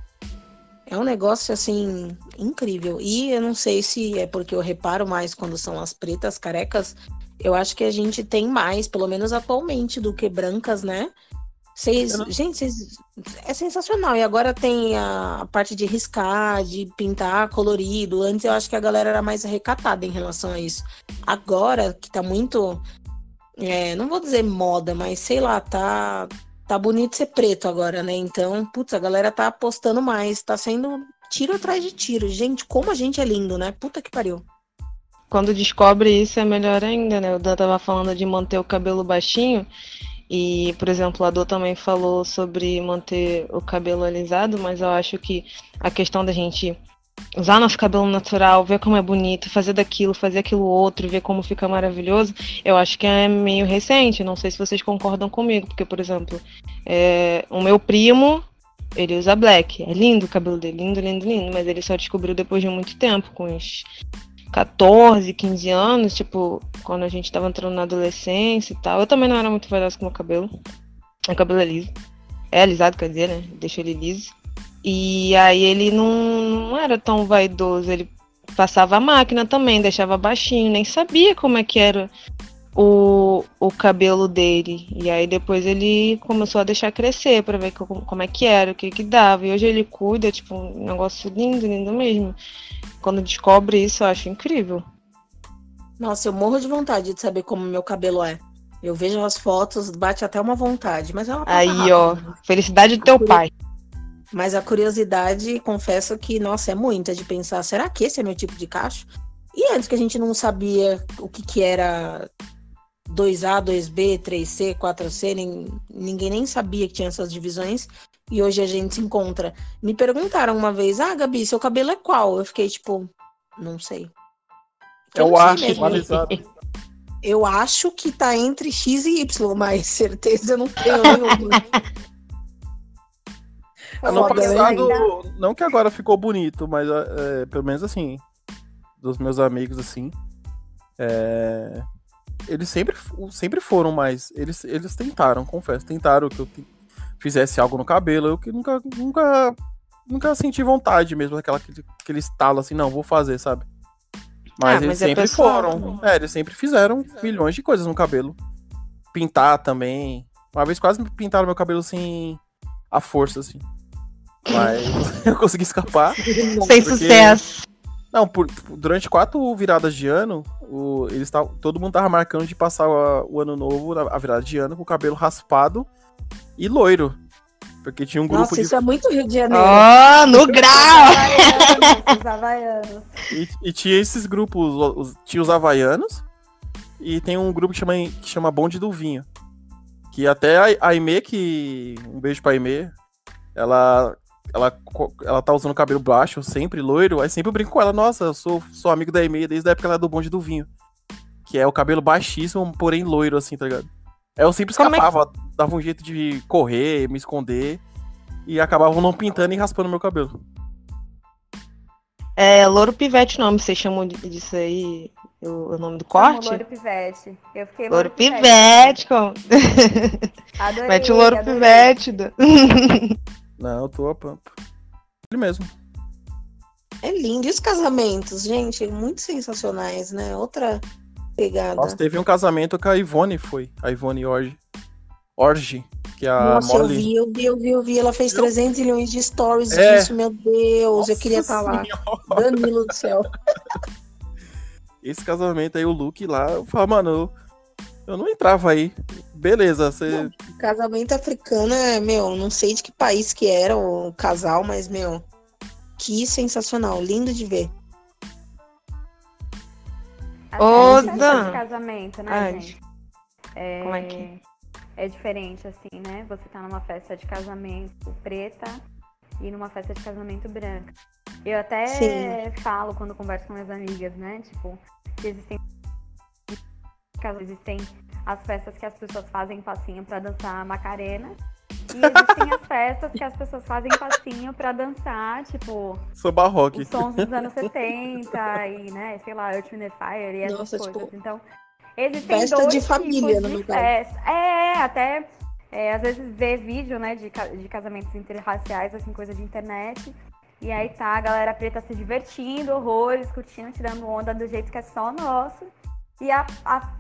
É um negócio assim incrível. E eu não sei se é porque eu reparo mais quando são as pretas carecas. Eu acho que a gente tem mais, pelo menos atualmente, do que brancas, né? Vocês, não... Gente, vocês, é sensacional. E agora tem a, a, parte de riscar, de pintar colorido. Antes eu acho que a galera era mais recatada em relação a isso. Agora, que tá muito é, não vou dizer moda, mas sei lá, tá, tá bonito ser preto agora, né? Então, putz, a galera tá apostando mais, tá sendo tiro atrás de tiro. Gente, como a gente é lindo, né? Puta que pariu. Quando descobre isso é melhor ainda, né? O Dan tava falando de manter o cabelo baixinho. E, por exemplo, a Dor também falou sobre manter o cabelo alisado, mas eu acho que a questão da gente usar nosso cabelo natural, ver como é bonito, fazer daquilo, fazer aquilo outro, ver como fica maravilhoso, eu acho que é meio recente. Não sei se vocês concordam comigo, porque, por exemplo, é, o meu primo, ele usa black. É lindo o cabelo dele, lindo, lindo, lindo, mas ele só descobriu depois de muito tempo, com uns 14, 15 anos, tipo, quando a gente tava entrando na adolescência e tal. Eu também não era muito vaidosa com o meu cabelo. Meu cabelo é liso. É alisado, quer dizer, né? Deixa ele liso. E aí ele não, não era tão vaidoso, ele passava a máquina também, deixava baixinho, nem sabia como é que era o, o cabelo dele. E aí depois ele começou a deixar crescer para ver como, como é que era, o que que dava. E hoje ele cuida, tipo, um negócio lindo, lindo mesmo. Quando descobre isso, eu acho incrível. Nossa, eu morro de vontade de saber como meu cabelo é. Eu vejo as fotos, bate até uma vontade, mas é uma Aí, passa ó. Felicidade do teu pai. Mas a curiosidade, confesso que, nossa, é muita de pensar, será que esse é meu tipo de cacho? E antes que a gente não sabia o que, que era 2A, 2B, 3C, 4C, nem, ninguém nem sabia que tinha essas divisões. E hoje a gente se encontra. Me perguntaram uma vez, ah, Gabi, seu cabelo é qual? Eu fiquei tipo, não sei. É Eu o não sei acho mesmo. balizado. Eu acho que tá entre X e Y, mas certeza eu não tenho nenhuma. Ano né? passado, não que agora ficou bonito, mas é, pelo menos assim, dos meus amigos, assim, é, eles sempre, sempre foram mais. Eles, eles tentaram, confesso, tentaram que eu te- fizesse algo no cabelo. Eu que nunca, nunca, nunca senti vontade mesmo, aquela, aquele, aquele estalo assim, não, vou fazer, sabe? Mas Ah, eles mas é sempre foram. É, eles sempre fizeram milhões de coisas no cabelo. Pintar também. Uma vez quase me pintaram meu cabelo assim, à força, assim. Mas eu consegui escapar. Sem Porque- sucesso. Não, por- durante quatro viradas de ano, o, eles tavam- todo mundo tava marcando de passar a- o ano novo, a virada de ano, com o cabelo raspado e loiro. Porque tinha um grupo Nossa, de. isso é muito Rio de Janeiro. Ó, no grau! Havaianos, os havaianos. E, e tinha esses grupos, os- os- tinha os havaianos, e tem um grupo que chama, que chama Bonde do Vinho. Que até a, a Aimee, que. Um beijo pra Aimee, ela. Ela, ela tá usando cabelo baixo, sempre loiro, aí sempre eu brinco com ela, nossa, eu sou, sou amigo da Aimee desde a época ela é do bonde do vinho. Que é o cabelo baixíssimo, porém loiro, assim, tá ligado? Aí eu sempre Como é que- escapava, dava um jeito de correr, me esconder, e acabavam não pintando e raspando meu cabelo. É Louro Pivete o nome, vocês chamam de- disso aí? O, o nome do corte? Louro Pivete. Eu fiquei Louro Pivete, como? Adorei, Mete o Louro adorei. Pivete. do- Não, eu tô a pampa. Ele mesmo. É lindo. E os casamentos, gente? Muito sensacionais, né? Outra pegada. Nossa, teve um casamento que a Ivone foi. A Ivone Orge. Orge, que é a Nossa, eu Molly. vi, eu vi, eu vi, eu vi. Ela fez 300 milhões de stories É. disso, meu Deus. eu queria Nossa estar lá. Danilo do céu. Esse casamento aí, o Luke lá, eu falo, mano, eu, eu não entrava aí. Beleza, você. Casamento africano é, meu, não sei de que país que era o casal, mas, meu, que sensacional. Lindo de ver. Ô, Dan. de casamento, né, Ai, gente? É, como é que- é diferente, assim, né? Você tá numa festa de casamento preta e numa festa de casamento branca. Eu até Sim. falo quando converso com minhas amigas, né? Tipo, que existem caso existem as festas que as pessoas fazem passinho pra dançar Macarena. E existem as festas que as pessoas fazem passinho pra dançar, tipo, Sou barroque. os sons dos anos 70 e, né, sei lá, Earth, Wind Fire e essas Nossa, coisas. tipo, então, existem festa dois de família, tipos no de festa. É, até é, às vezes vê vídeo, né, de, de casamentos interraciais, assim, coisa de internet. E aí tá a galera preta se divertindo, horrores, curtindo, tirando onda do jeito que é só nosso. E a, a,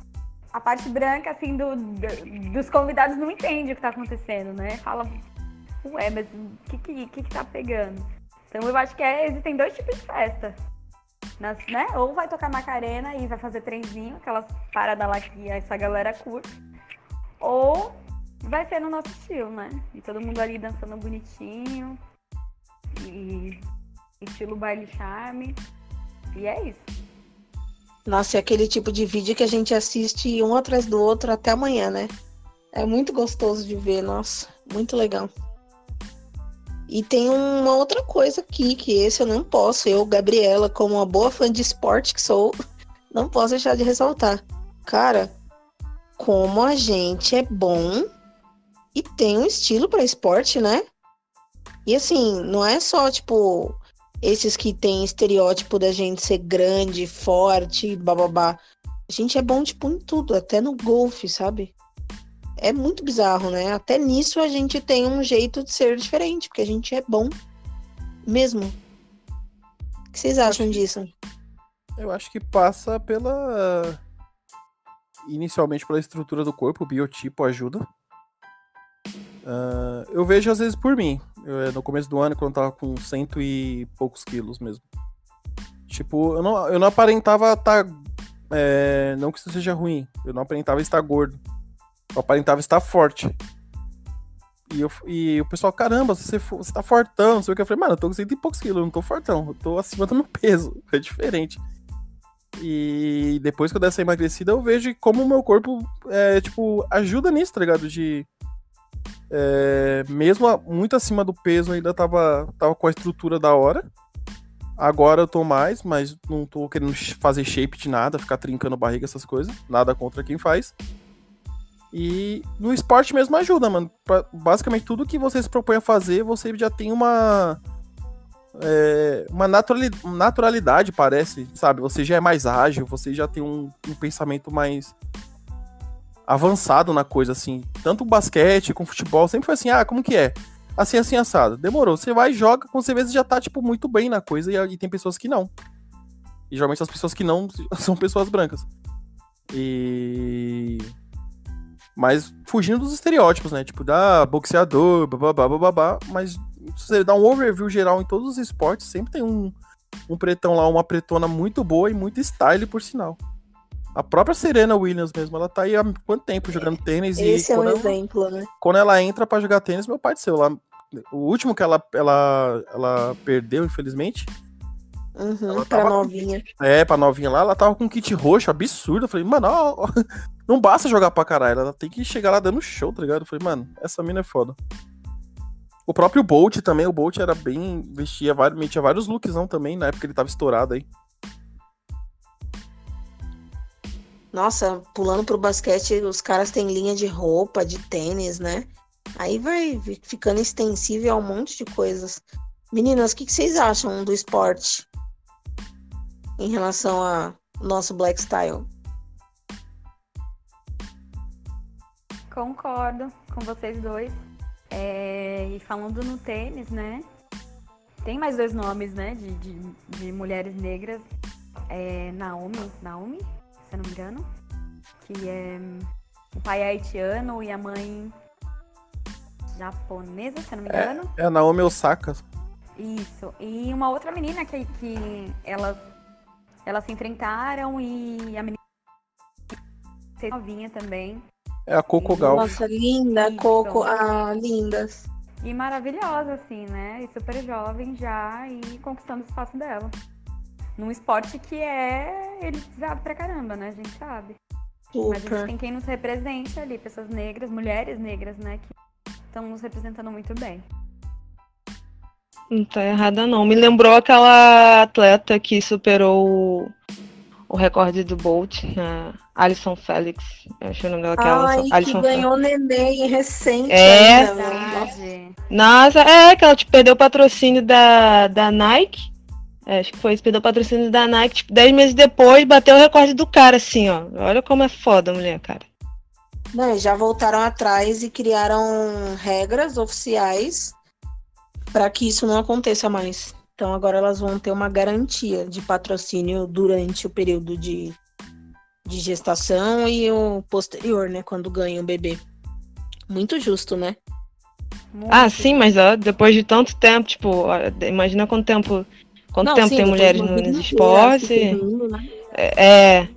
a parte branca, assim, do, do- dos convidados não entende o que tá acontecendo, né? Fala, ué, mas o que, que, que que tá pegando? Então eu acho que é- existem dois tipos de festa. Nas, né? Ou vai tocar Macarena e vai fazer trenzinho, aquelas paradas lá que essa galera curte. Ou vai ser no nosso estilo, né? E todo mundo ali dançando bonitinho. E estilo baile charme. E é isso. Nossa, é aquele tipo de vídeo que a gente assiste um atrás do outro até amanhã, né? É muito gostoso de ver, nossa, muito legal. E tem uma outra coisa aqui, que esse eu não posso, eu, Gabriela, como uma boa fã de esporte que sou, não posso deixar de ressaltar. Cara, como a gente é bom e tem um estilo para esporte, né? E assim, não é só, tipo, esses que tem estereótipo da gente ser grande, forte, bababá. A gente é bom, tipo, em tudo, até no golfe, sabe? É muito bizarro, né? Até nisso a gente tem um jeito de ser diferente, porque a gente é bom mesmo. O que vocês acham disso? Eu acho que passa pela. Inicialmente pela estrutura do corpo, o biotipo ajuda. Ah, eu vejo às vezes por mim. Eu, no começo do ano, quando eu tava com cento e poucos quilos mesmo. Tipo, eu não, eu não aparentava estar. não que isso seja ruim, eu não aparentava estar gordo. Eu aparentava estar forte. E, eu, e o pessoal, caramba, você, você tá fortão, não sei o que. Eu falei, mano, eu tô com cento e poucos quilos, eu não tô fortão, eu tô acima do meu peso. É diferente. E depois que eu dei essa emagrecida, eu vejo como o meu corpo, é, tipo, ajuda nisso, tá ligado? De. É, mesmo a- muito acima do peso, ainda tava, tava com a estrutura da hora. Agora eu tô mais, mas não tô querendo fazer shape de nada, ficar trincando barriga, essas coisas. Nada contra quem faz. E no esporte mesmo ajuda, mano. Pra- basicamente tudo que você se propõe a fazer, você já tem uma. é, uma naturali- naturalidade, parece, sabe? Você já é mais ágil, você já tem um, um pensamento mais avançado na coisa, assim. Tanto basquete com futebol, sempre foi assim, ah, como que é? Assim, assim, assado. Demorou. Você vai e joga, vê, você já tá, tipo, muito bem na coisa, e, e tem pessoas que não. E geralmente as pessoas que não são pessoas brancas. E. Mas fugindo dos estereótipos, né? Tipo, da boxeador, bababá, bababá. Mas se você dá um overview geral em todos os esportes, sempre tem um, um pretão lá, uma pretona muito boa e muito style, por sinal. A própria Serena Williams mesmo, ela tá aí há quanto tempo jogando tênis Esse e é um ela, exemplo, né? quando ela entra pra jogar tênis, meu pai do céu, lá, o último que ela, ela, ela perdeu, infelizmente, Uhum, pra tava com- novinha. é, pra novinha lá, ela tava com um kit roxo absurdo. Eu falei, mano, ó, ó, não basta jogar pra caralho, ela tem que chegar lá dando show, tá ligado? Eu falei, mano, essa mina é foda. O próprio Bolt também, o Bolt era bem. vestia vários, metia vários looks não também, na época ele tava estourado aí. Nossa, pulando pro basquete, os caras têm linha de roupa, de tênis, né? Aí vai ficando extensível a um monte de coisas. Meninas, o que, que vocês acham do esporte em relação ao nosso black style? Concordo com vocês dois. É, e falando no tênis, né? Tem mais dois nomes, né? De, de, de mulheres negras. É Naomi, Naomi, se eu não me engano. Que é. O pai é haitiano e a mãe japonesa, se eu não me engano. É a Naomi Osaka. Isso. E uma outra menina que, que elas, elas se enfrentaram e a menina novinha também. É a Coco Gauff. Nossa, linda, Isso. Coco. Ah, lindas. E maravilhosa, assim, né? E super jovem já e conquistando o espaço dela. Num esporte que é elitizado pra caramba, né? A gente sabe. Mas a gente tem quem nos represente ali, pessoas negras, mulheres negras, né? Que estão nos representando muito bem. Não tá errada, não. Me lembrou aquela atleta que superou o, recorde do Bolt, a Alison Felix. Eu achei o nome dela que é Alison, que Alison ganhou neném recente. É. ainda, né? Nossa, é que ela tipo, perdeu o patrocínio da, da Nike. É, acho que foi isso, perdeu o patrocínio da Nike, tipo, 10 meses depois, bateu o recorde do cara, assim, ó. Olha como é foda a mulher, cara. Não, e já voltaram atrás e criaram regras oficiais para que isso não aconteça mais. Então agora elas vão ter uma garantia de patrocínio durante o período de, de gestação e o posterior, né? Quando ganha o bebê. Muito justo, né? Muito. Ah, sim, mas ó, depois de tanto tempo, tipo, ó, imagina quanto tempo. Quanto Não, tempo sim, tem mulheres no- nos inteira esportes. ferrando, né? É,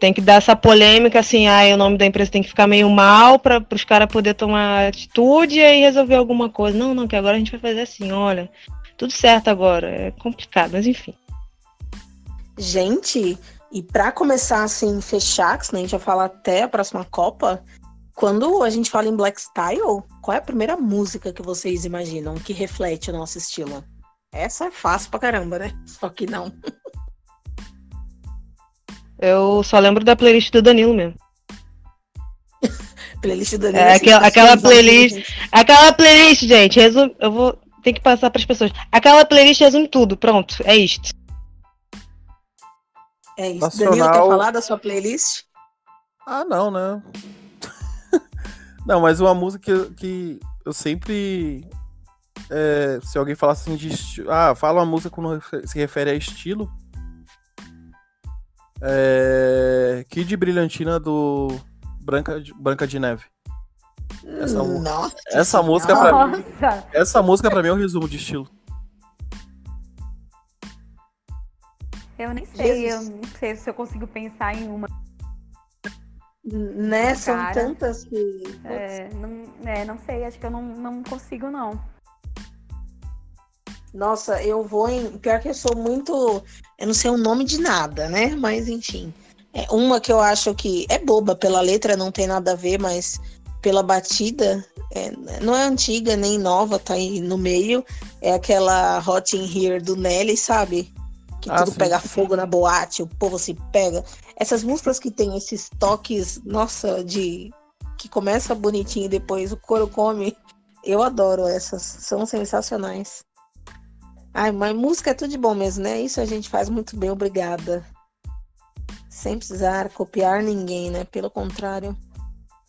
tem que dar essa polêmica, assim, ai, o nome da empresa tem que ficar meio mal para os caras poder tomar atitude e aí resolver alguma coisa. Não, não, que agora a gente vai fazer assim, olha, tudo certo agora. É complicado, mas enfim. Gente, e pra começar assim, fechar, que senão a gente vai falar até a próxima Copa, quando a gente fala em Black Style, qual é a primeira música que vocês imaginam que reflete o nosso estilo? Essa é fácil pra caramba, né? Só que não. Eu só lembro da playlist do Danilo mesmo. Playlist do É, aquela- aquela playlist- Aquela playlist, gente, resume. Eu vou ter que passar para as pessoas. Aquela playlist resume tudo, pronto, é isto. É isso. Nacional- Danilo, quer falar da sua playlist? Ah, não, né? não, mas uma música que, que eu sempre. É, se alguém falasse assim de. esti- Ah, fala uma música quando se refere a estilo. É. Kid Brilhantina do Branca de, Branca de Neve. Essa Nossa, essa música pra mim. Essa música pra mim é um resumo de estilo. Eu nem sei, eu Jesus. não sei se eu consigo pensar em uma. Né? São tantas que. É, não, é, não sei, acho que eu não, não consigo, não. Nossa, eu vou em. Pior que eu sou muito. Eu não sei o nome de nada, né? Mas enfim. É uma que eu acho que é boba pela letra, não tem nada a ver, mas pela batida. é, não é antiga nem nova, tá aí no meio. É aquela Hot in Here do Nelly, sabe? Que Ah, tudo sim. pega fogo na boate, o povo se pega. Essas músicas que tem esses toques, nossa, de. que começa bonitinho e depois o couro come. Eu adoro essas, são sensacionais. Ai, mas música é tudo de bom mesmo, né? Isso a gente faz muito bem, obrigada. Sem precisar copiar ninguém, né? Pelo contrário.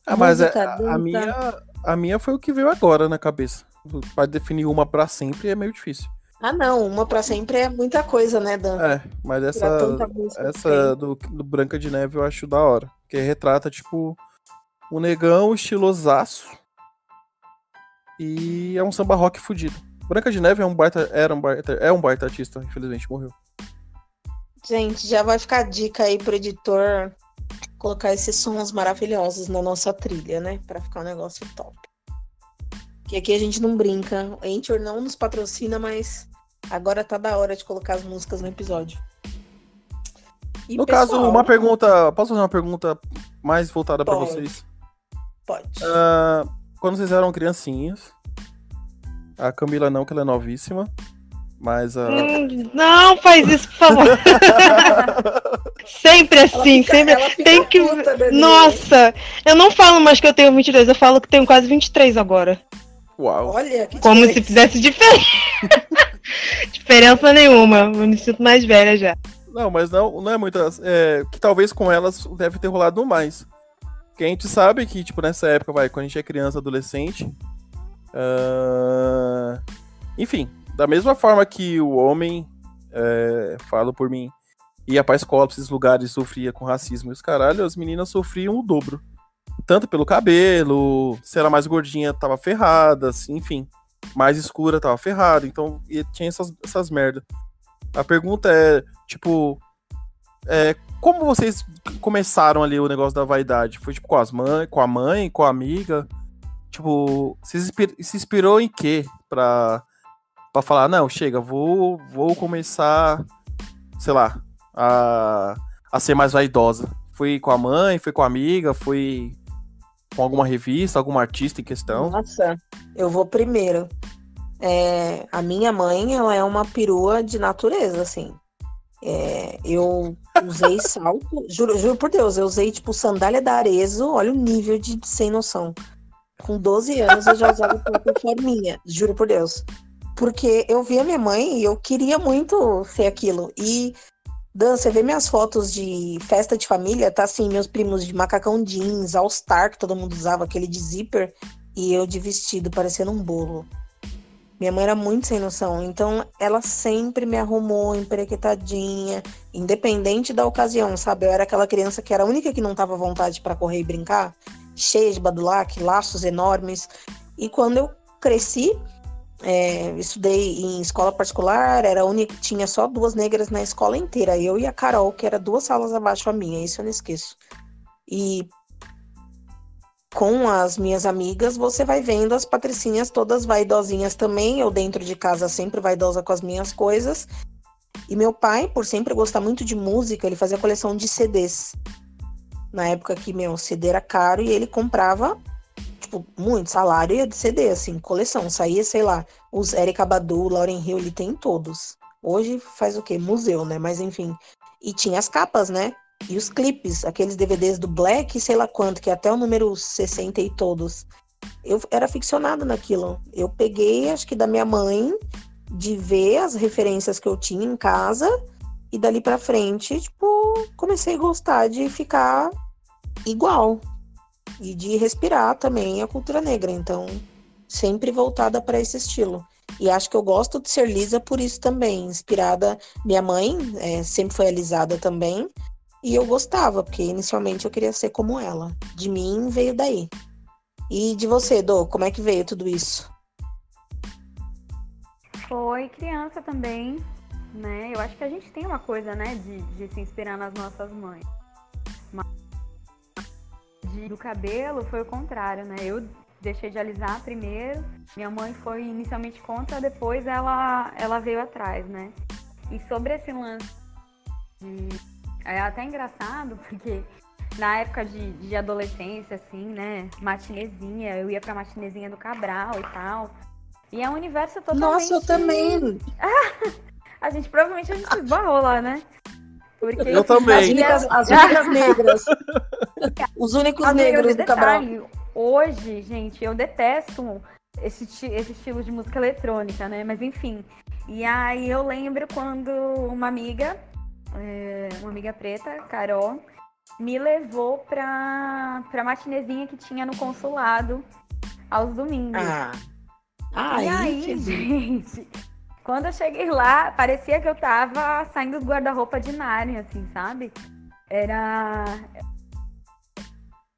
Ah, mas é, a, a minha, a minha foi o que veio agora na cabeça. Pra definir uma pra sempre é meio difícil. Ah, não, uma pra sempre é muita coisa, né, Dan? É, mas essa, essa do, do Branca de Neve eu acho da hora. Porque retrata, tipo, um negão estilosaço. E é um samba rock fudido. Branca de Neve é um baita, era um baita, é um baita artista, infelizmente morreu. Gente, já vai ficar a dica aí pro editor colocar esses sons maravilhosos na nossa trilha, né? Pra ficar um negócio top. Que aqui a gente não brinca. O Anchor não nos patrocina, mas agora tá da hora de colocar as músicas no episódio. E, No pessoal, caso, uma pergunta. Posso fazer uma pergunta mais voltada pra Pode. vocês? Pode. Ah, quando vocês eram criancinhas, a Camila não, que ela é novíssima. Mas a. Hum, Não faz isso, por favor. sempre assim, fica- sempre. Tem que. puta. Nossa, eu não falo mais que eu tenho 22, eu falo que tenho quase 23 agora. Uau. Olha, que Como se diferença. fizesse diferença. diferença nenhuma. Eu me sinto mais velha já. Não, mas não, não é muitas. É, que talvez com elas deve ter rolado mais. Porque a gente sabe que, tipo, nessa época, vai, quando a gente é criança, adolescente. Ah, Enfim, da mesma forma que o homem, é, falo por mim, ia pra escola pra esses lugares sofria com racismo e os caralho, as meninas sofriam o dobro. Tanto pelo cabelo, se era mais gordinha, tava ferrada, assim, enfim. Mais escura, tava ferrada. Então, tinha essas, essas merda. A pergunta é, tipo, é, como vocês começaram ali o negócio da vaidade? Foi tipo com as mães, com a mãe, com a amiga? Tipo, se, inspir- se inspirou em quê pra, pra falar, não, chega, vou, vou começar, sei lá, a, a ser mais vaidosa? Foi com a mãe, foi com a amiga, foi com alguma revista, algum artista em questão? Nossa, eu vou primeiro. É, a minha mãe, ela é uma perua de natureza, assim. É, eu usei salto, juro, juro por Deus, eu usei tipo sandália da Arezo, olha o nível de sem noção. Com 12 anos eu já usava plataforminha, juro por Deus. Porque eu via minha mãe e eu queria muito ser aquilo. E Dan, você vê minhas fotos de festa de família, tá assim, meus primos de macacão jeans, All Star, que todo mundo usava, aquele de zíper, e eu de vestido, parecendo um bolo. Minha mãe era muito sem noção, então ela sempre me arrumou emperequetadinha, independente da ocasião, sabe? Eu era aquela criança que era a única que não tava à vontade para correr e brincar, cheia de badulac, laços enormes. E quando eu cresci, é, estudei em escola particular, era a única, tinha só duas negras na escola inteira, eu e a Carol, que era duas salas abaixo a minha, isso eu não esqueço. E com as minhas amigas, você vai vendo as patricinhas todas vaidosinhas também, eu dentro de casa sempre vaidosa com as minhas coisas. E meu pai, por sempre gostar muito de música, ele fazia coleção de CDs. Na época que meu CD era caro e ele comprava tipo, muito salário de CD, assim, coleção. Saía, sei lá, os Erika Badu, Lauren Hill, ele tem todos. Hoje faz o quê? Museu, né? Mas enfim. E tinha as capas, né? E os clipes, aqueles DVDs do Black, sei lá quanto, que é até o número 60 e todos. Eu era ficcionada naquilo. Eu peguei, acho que da minha mãe, de ver as referências que eu tinha em casa, e dali pra frente, tipo, comecei a gostar de ficar igual e de respirar também a cultura negra. Então, sempre voltada para esse estilo. E acho que eu gosto de ser lisa por isso também, inspirada. Minha mãe é, sempre foi alisada também, e eu gostava, porque inicialmente eu queria ser como ela. De mim veio daí. E de você, Dô, como é que veio tudo isso? Foi criança também, né? Eu acho que a gente tem uma coisa, né, de, de se inspirar nas nossas mães. Mas de- do cabelo foi o contrário, né? Eu deixei de alisar primeiro, minha mãe foi inicialmente contra, depois ela, ela veio atrás, né? E sobre esse lance de. É até engraçado, porque na época de, de adolescência, assim, né? Matinezinha, eu ia pra matinezinha do Cabral e tal. E é um universo totalmente. Nossa, eu também. A gente provavelmente a gente se esbarrou lá, né? Porque Eu As também. únicas, as únicas negras. Os únicos Amiga, negros do Cabral. Hoje, gente, eu detesto esse, esse estilo de música eletrônica, né? Mas enfim. E aí eu lembro quando uma amiga, é, uma amiga preta, Carol, me levou pra, pra matinezinha que tinha no consulado aos domingos. Ah. E Ai, aí, que- gente, quando eu cheguei lá, parecia que eu tava saindo do guarda-roupa de Narnia, assim, sabe? Era.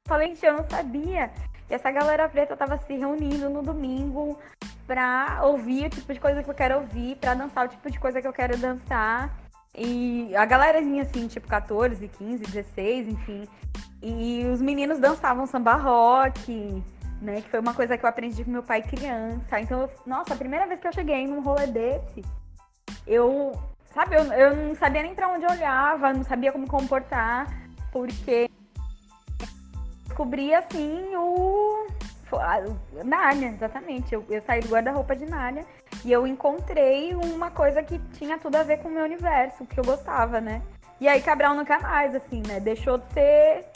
Falei, gente, eu não sabia que essa galera preta tava se reunindo no domingo pra ouvir o tipo de coisa que eu quero ouvir, pra dançar o tipo de coisa que eu quero dançar. E a galerazinha, assim, tipo 14, 15, 16, enfim. E os meninos dançavam samba rock, né? Que foi uma coisa que eu aprendi com meu pai criança. Então, eu- nossa, a primeira vez que eu cheguei num rolê desse, eu, sabe, eu, eu não sabia nem pra onde olhava, não sabia como comportar, porque descobri assim o. a- o- Narnia, exatamente. Eu, eu saí do guarda-roupa de Narnia e eu encontrei uma coisa que tinha tudo a ver com o meu universo, que eu gostava, né? E aí Cabral nunca mais, assim, né? Deixou de ser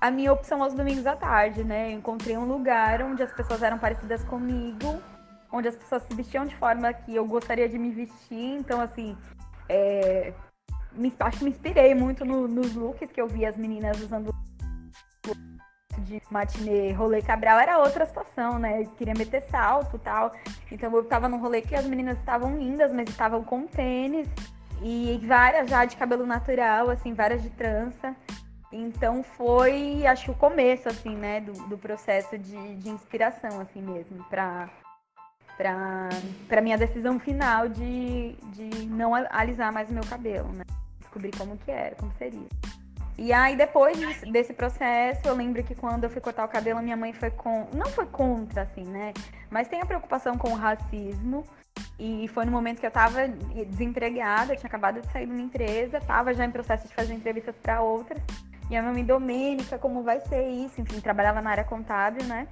a minha opção aos domingos à tarde, né? Eu encontrei um lugar onde as pessoas eram parecidas comigo, onde as pessoas se vestiam de forma que eu gostaria de me vestir. Então, assim, é, me, acho que me inspirei muito no- nos looks que eu vi as meninas usando de matinê, rolê Cabral era outra situação, né? Eu queria meter salto tal. Então eu tava num rolê que as meninas estavam lindas, mas estavam com tênis. E várias já de cabelo natural, assim, várias de trança. Então foi, acho que o começo, assim, né, do, do processo de, de inspiração, assim mesmo, pra, pra minha decisão final de, de não alisar mais o meu cabelo, né? Descobrir como que era, como seria. E aí, depois desse processo, eu lembro que quando eu fui cortar o cabelo, minha mãe foi com. Não foi contra, assim, né? Mas tem a preocupação com o racismo. E foi no momento que eu tava desempregada, eu tinha acabado de sair de uma empresa, tava já em processo de fazer entrevistas para outras. E a minha mãe, Domênica, como vai ser isso? Enfim, trabalhava na área contábil, né?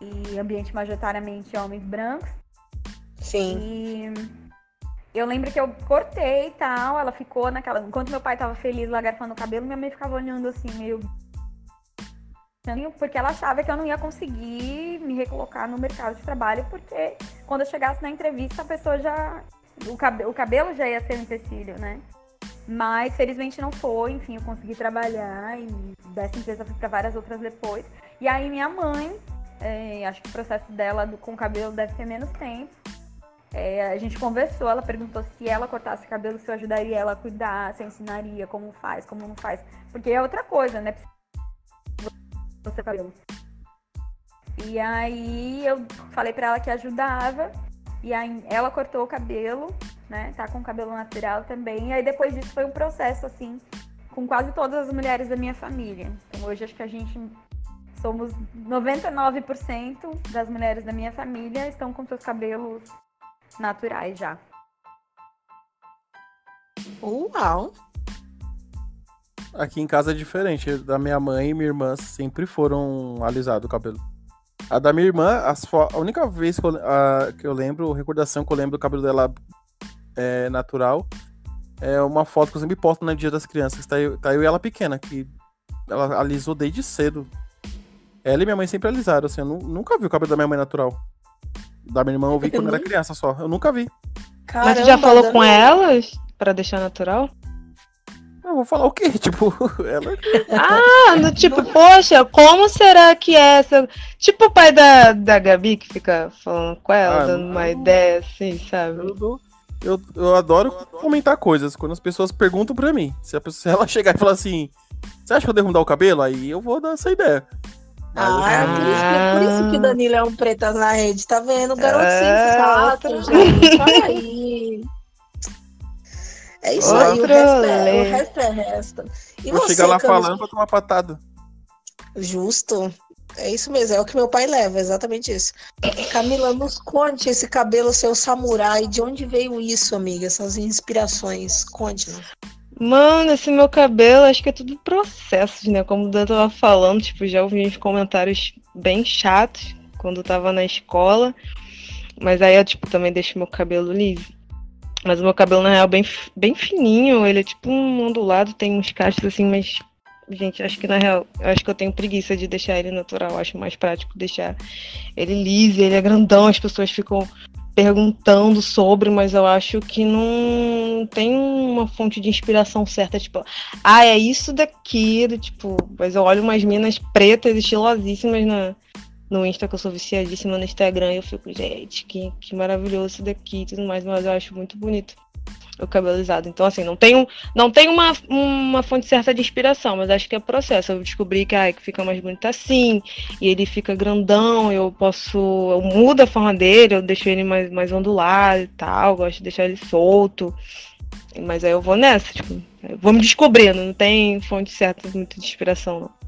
E ambiente majoritariamente homens brancos. Sim. E eu lembro que eu cortei e tal, ela ficou naquela. Enquanto meu pai tava feliz lá garfando o cabelo, minha mãe ficava olhando assim, meio. Porque ela achava que eu não ia conseguir me recolocar no mercado de trabalho, porque quando eu chegasse na entrevista, a pessoa já. O cabelo, o cabelo já ia ser um empecilho, né? Mas felizmente não foi, enfim, eu consegui trabalhar e dessa empresa fui para várias outras depois. E aí minha mãe, é, acho que o processo dela do- com o cabelo deve ter menos tempo. É, a gente conversou, ela perguntou se ela cortasse o cabelo, se eu ajudaria ela a cuidar, se eu ensinaria como faz, como não faz. Porque é outra coisa, né? Você cabelo. E aí eu falei pra ela que ajudava. E aí ela cortou o cabelo, né? Tá com o cabelo natural também. E aí depois disso foi um processo, assim, com quase todas as mulheres da minha família. Então hoje acho que a gente somos 99% das mulheres da minha família estão com seus cabelos naturais já. Uau. Aqui em casa é diferente. Da minha mãe e minha irmã sempre foram alisados o cabelo. A da minha irmã, a única vez que eu, a- que eu lembro, recordação que eu lembro do cabelo dela é, natural, é uma foto que eu sempre posto no Dia das Crianças. Tá eu, tá eu e ela pequena, que ela alisou desde cedo. Ela e minha mãe sempre alisaram, assim, eu nu- nunca vi o cabelo da minha mãe natural. Da minha irmã eu vi Eu quando era criança só. Eu nunca vi. Mas você já Caramba, falou com elas pra deixar natural? Eu vou falar o quê? Tipo, ela Ah, no tipo, poxa, como será que é essa. Tipo o pai da, da Gabi que fica falando com ela, Ah, dando não. uma ideia assim, sabe? Eu, dou- eu, eu adoro comentar coisas quando as pessoas perguntam pra mim. Se, a pessoa, se ela chegar e falar assim, você acha que eu devo mudar o cabelo? Aí eu vou dar essa ideia. Ah, é assim, por isso, que- é por isso que o Danilo é um pretas na rede, tá vendo? Garoto É, sensato, outro- gente. Olha aí. É isso aí, o resto é, o resto é resto. E vou você, chegar lá Camis? falando pra tomar patada. Justo. É isso mesmo, é o que meu pai leva, é exatamente isso. Camila, nos conte esse cabelo seu samurai, de onde veio isso, amiga? Essas inspirações, conte-nos. Mano, esse meu cabelo, acho que é tudo processos, né? Como o Dan tava falando, tipo, já ouvi uns comentários bem chatos quando eu tava na escola. Mas aí eu, tipo, também deixo meu cabelo liso. Mas o meu cabelo, na real, bem, bem fininho. Ele é tipo um ondulado, tem uns cachos assim, mas. Gente, acho que na real, acho que eu tenho preguiça de deixar ele natural. Acho mais prático deixar ele liso, ele é grandão, as pessoas ficam perguntando sobre, mas eu acho que não tem uma fonte de inspiração certa, tipo, ah, é isso daqui, tipo, mas eu olho umas minas pretas, estilosíssimas na, no Insta, que eu sou viciadíssima no Instagram, e eu fico, gente, que, que maravilhoso isso daqui e tudo mais, mas eu acho muito bonito o cabelizado. Então, assim, não tem, não tem uma, uma fonte certa de inspiração, mas acho que é processo. Eu descobri que, ai, que fica mais bonito assim, e ele fica grandão, eu posso. Eu mudo a forma dele, eu deixo ele mais, mais ondulado e tal, gosto de deixar ele solto. Mas aí eu vou nessa, tipo, vou me descobrindo, não tem fonte certa muito de inspiração, não.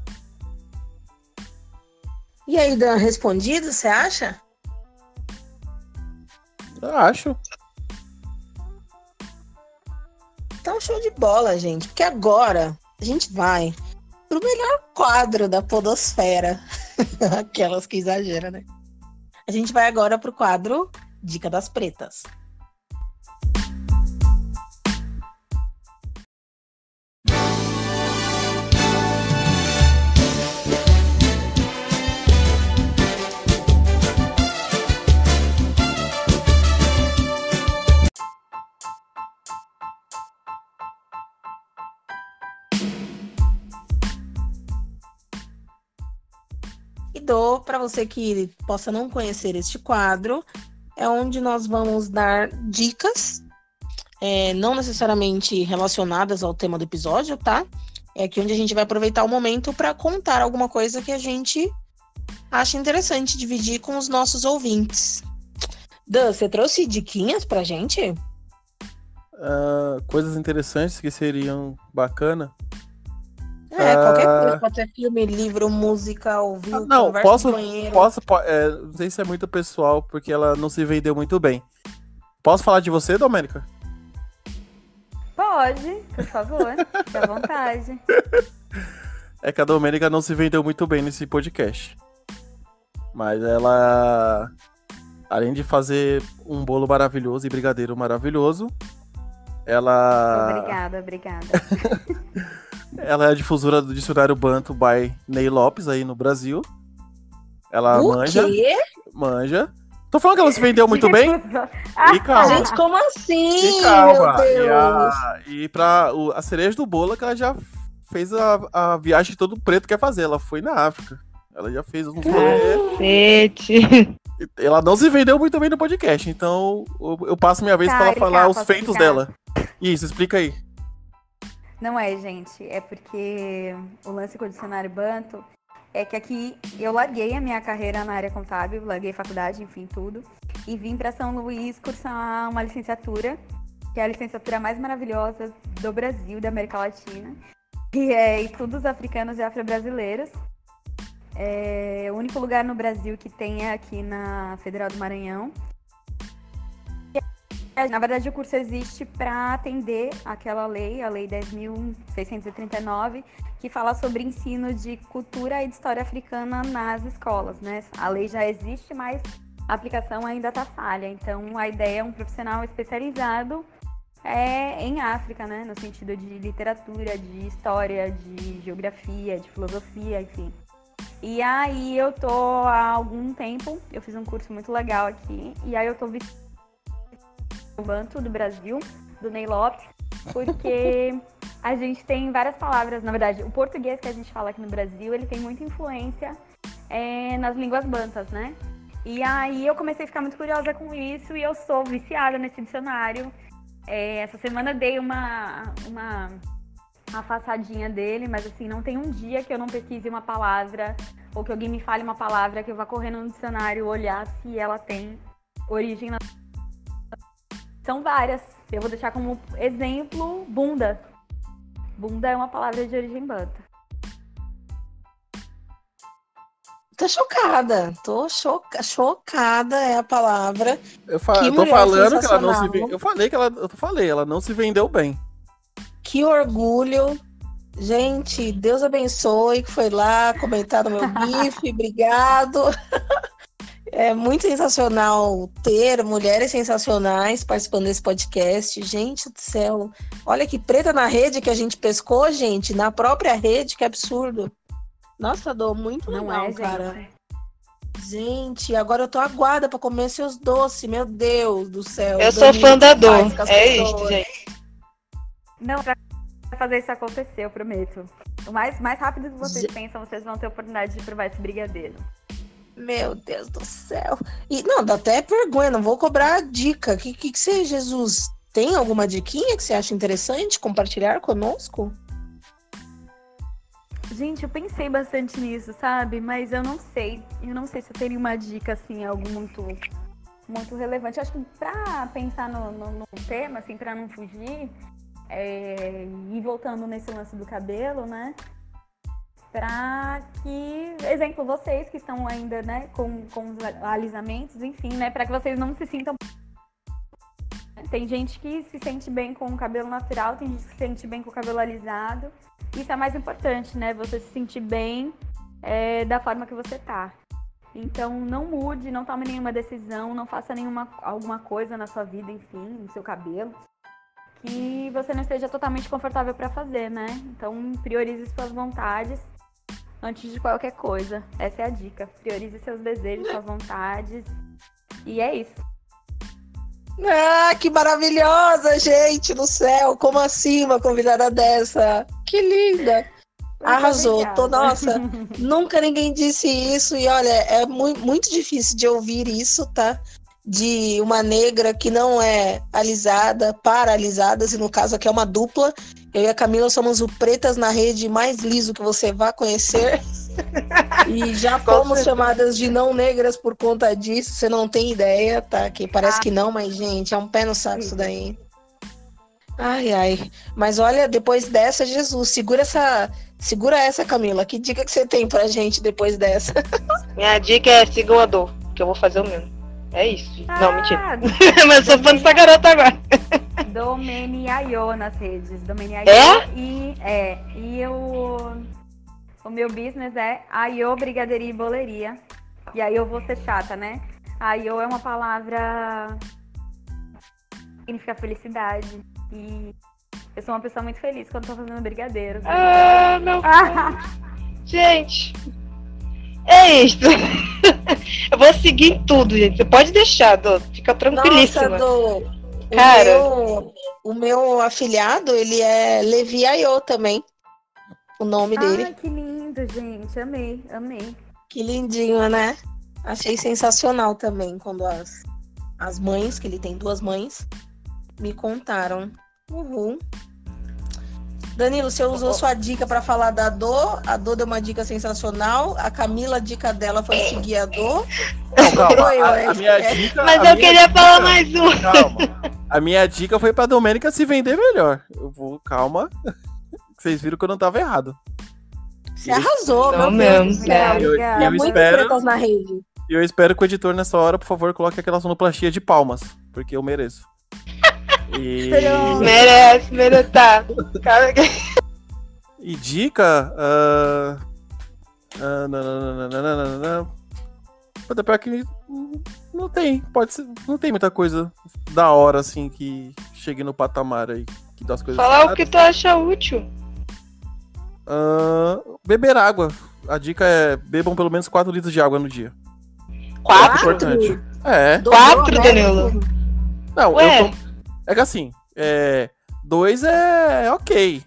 E aí, Dan, respondido, você acha? Eu acho. Então, show de bola, gente. Porque agora a gente vai pro melhor quadro da Podosfera. Aquelas que exageram, né? A gente vai agora pro quadro Dica das Pretas. Dou para você que possa não conhecer este quadro, é onde nós vamos dar dicas, é, não necessariamente relacionadas ao tema do episódio, tá? É aqui onde a gente vai aproveitar o momento para contar alguma coisa que a gente acha interessante dividir com os nossos ouvintes. Dan, você trouxe diquinhas pra gente? Ah, coisas interessantes que seriam bacana. É, qualquer Ah. coisa, pode ser filme, livro, música, ouvir, Ah, não, posso, posso, po- é, não sei se é muito pessoal, porque ela não se vendeu muito bem. Posso falar de você, Domênica? Pode, por favor. Fique à vontade. É que a Domênica não se vendeu muito bem nesse podcast. Mas ela, além de fazer um bolo maravilhoso e brigadeiro maravilhoso, ela, Obrigada, obrigada. ela é a difusora do dicionário Banto by Ney Lopes aí no Brasil. Ela o manja, quê? manja. Tô falando que ela se vendeu muito bem? E calma. Gente, como assim? E calma. Meu E, Deus. a, e pra o- a cereja do bolo é que ela já fez a, a viagem todo preto quer fazer. Ela foi na África. Ela já fez uns rolês. Cacete. Ela não se vendeu muito bem no podcast, então eu, eu passo minha vez Tá, pra ela falar os feitos explicar? dela. Isso, explica aí. Não é, gente. É porque o lance com o dicionário Banto é que aqui eu larguei a minha carreira na área contábil, larguei faculdade, enfim, tudo, e vim para São Luís cursar uma licenciatura, que é a licenciatura mais maravilhosa do Brasil, da América Latina, que é Estudos Africanos e Afro-Brasileiros. É o único lugar no Brasil que tem é aqui na Federal do Maranhão. É, Na verdade, o curso existe para atender aquela lei, a Lei 10.639, que fala sobre ensino de cultura e de história africana nas escolas, né? A lei já existe, mas a aplicação ainda está falha. Então, a ideia é um profissional especializado é, em África, né? No sentido de literatura, de história, de geografia, de filosofia, enfim. E aí eu tô há algum tempo, eu fiz um curso muito legal aqui, e aí eu tô vestindo Banto do Brasil, do Ney Lopes, porque a gente tem várias palavras, na verdade, o português que a gente fala aqui no Brasil, ele tem muita influência é, nas línguas bantas, né? E aí eu comecei a ficar muito curiosa com isso e eu sou viciada nesse dicionário. É, essa semana dei uma, uma, uma passadinha dele, mas assim, não tem um dia que eu não pesquise uma palavra ou que alguém me fale uma palavra que eu vá correndo no dicionário olhar se ela tem origem na são várias. Eu vou deixar como exemplo bunda. Bunda é uma palavra de origem banta. Tô chocada. Tô choca... chocada é a palavra. Eu, fa Que eu tô falando que ela não se. Eu falei que ela. Eu falei, ela não se vendeu bem. Que orgulho. Gente, Deus abençoe que foi lá comentar no meu GIF. Obrigado. É muito sensacional ter mulheres sensacionais participando desse podcast. Gente do céu. Olha que preta na rede que a gente pescou, gente. Na própria rede, que absurdo. Nossa, Dô, muito Não legal, é, gente? cara. Gente, agora eu tô aguarda pra comer seus doces. Meu Deus do céu. Eu sou fã da dor. É isso, gente. Não, pra fazer isso acontecer, eu prometo. O mais, mais rápido que vocês Ge- pensam, vocês vão ter a oportunidade de provar esse brigadeiro. Meu Deus do céu. E não, dá até vergonha, não vou cobrar dica. O que, que, que você, Jesus, tem alguma diquinha que você acha interessante compartilhar conosco? Gente, eu pensei bastante nisso, sabe? Mas eu não sei. Eu não sei se eu teria uma dica, assim, algo muito, muito relevante. Acho que pra pensar no, no, no tema, assim, pra não fugir, é, e voltando nesse lance do cabelo, né? Pra que, exemplo, vocês que estão ainda, né, com, com os alisamentos, enfim, né? Pra que vocês não se sintam. Tem gente que se sente bem com o cabelo natural, tem gente que se sente bem com o cabelo alisado. Isso é mais importante, né? Você se sentir bem é, da forma que você tá. Então, não mude, não tome nenhuma decisão, não faça nenhuma alguma coisa na sua vida, enfim, no seu cabelo, que você não esteja totalmente confortável para fazer, né? Então, priorize suas vontades antes de qualquer coisa. Essa é a dica. Priorize seus desejos, suas vontades. E é isso. Ah, que maravilhosa, gente do céu! Como assim uma convidada dessa? Que linda! Arrasou, tô, nossa, nunca ninguém disse isso e olha, é mu- muito difícil de ouvir isso, tá? De uma negra que não é alisada, para alisadas, e no caso aqui é uma dupla. Eu e a Camila somos o Pretas na Rede mais liso que você vai conhecer. E já fomos chamadas de não negras por conta disso, você não tem ideia, tá? Que parece Ah. que não, mas, gente, é um pé no saco isso daí. Ai, ai. Mas olha, depois dessa, Jesus, segura essa. Segura essa, Camila. Que dica que você tem pra gente depois dessa? Minha dica é sigam a dor, que eu vou fazer o mesmo. É isso. gente. Não, mentira. Ah, Mas eu sou fã dessa garota agora. Domeniaio nas redes. Domeniaio É? E, é, e o, o meu business é Aio Brigadeiria e Boleria. E aí eu vou ser chata, né? Aio é uma palavra que significa felicidade. E eu sou uma pessoa muito feliz quando tô fazendo brigadeiros. Ah, meu Ah, Gente, é isso. Eu vou seguir em tudo, gente. Você pode deixar, Dô. Fica tranquilíssima. Nossa, o, Cara. meu, o meu afiliado, ele é Levi Ayo também. O nome dele. Ai, que lindo, gente. Amei, amei. Que lindinho, né? Achei sensacional também quando as, as mães, que ele tem duas mães, me contaram. Uhul. Danilo, você usou sua dica pra falar da dor. A dor deu uma dica sensacional. A Camila, a dica dela foi seguir a dor. Não, calma. Foi, A, a minha dica. Mas a eu minha queria dica- falar mais uma. Calma. A minha dica foi pra Domênica se vender melhor. Eu vou, calma. Vocês viram que eu não tava errado. Você arrasou, Não meu Deus mesmo, do céu. Eu, Obrigada. eu Muito espero, na rede. e eu espero que o editor nessa hora, por favor, coloque aquela sonoplastia de palmas. Porque eu mereço. E. Merece, merece. Tá. Cara, e dica. ah, ah, nananana. Puta, pior que não tem. Pode ser. Não tem muita coisa da hora assim que chegue no patamar aí. Que dá as coisas Falar o que tu acha útil. Ah, beber água. A dica é bebam pelo menos 4 litros de água no dia. Quatro? Importante. É. Dobrou Quatro, a Danilo? Não, Ué. eu tô... É que assim, é... dois é ok.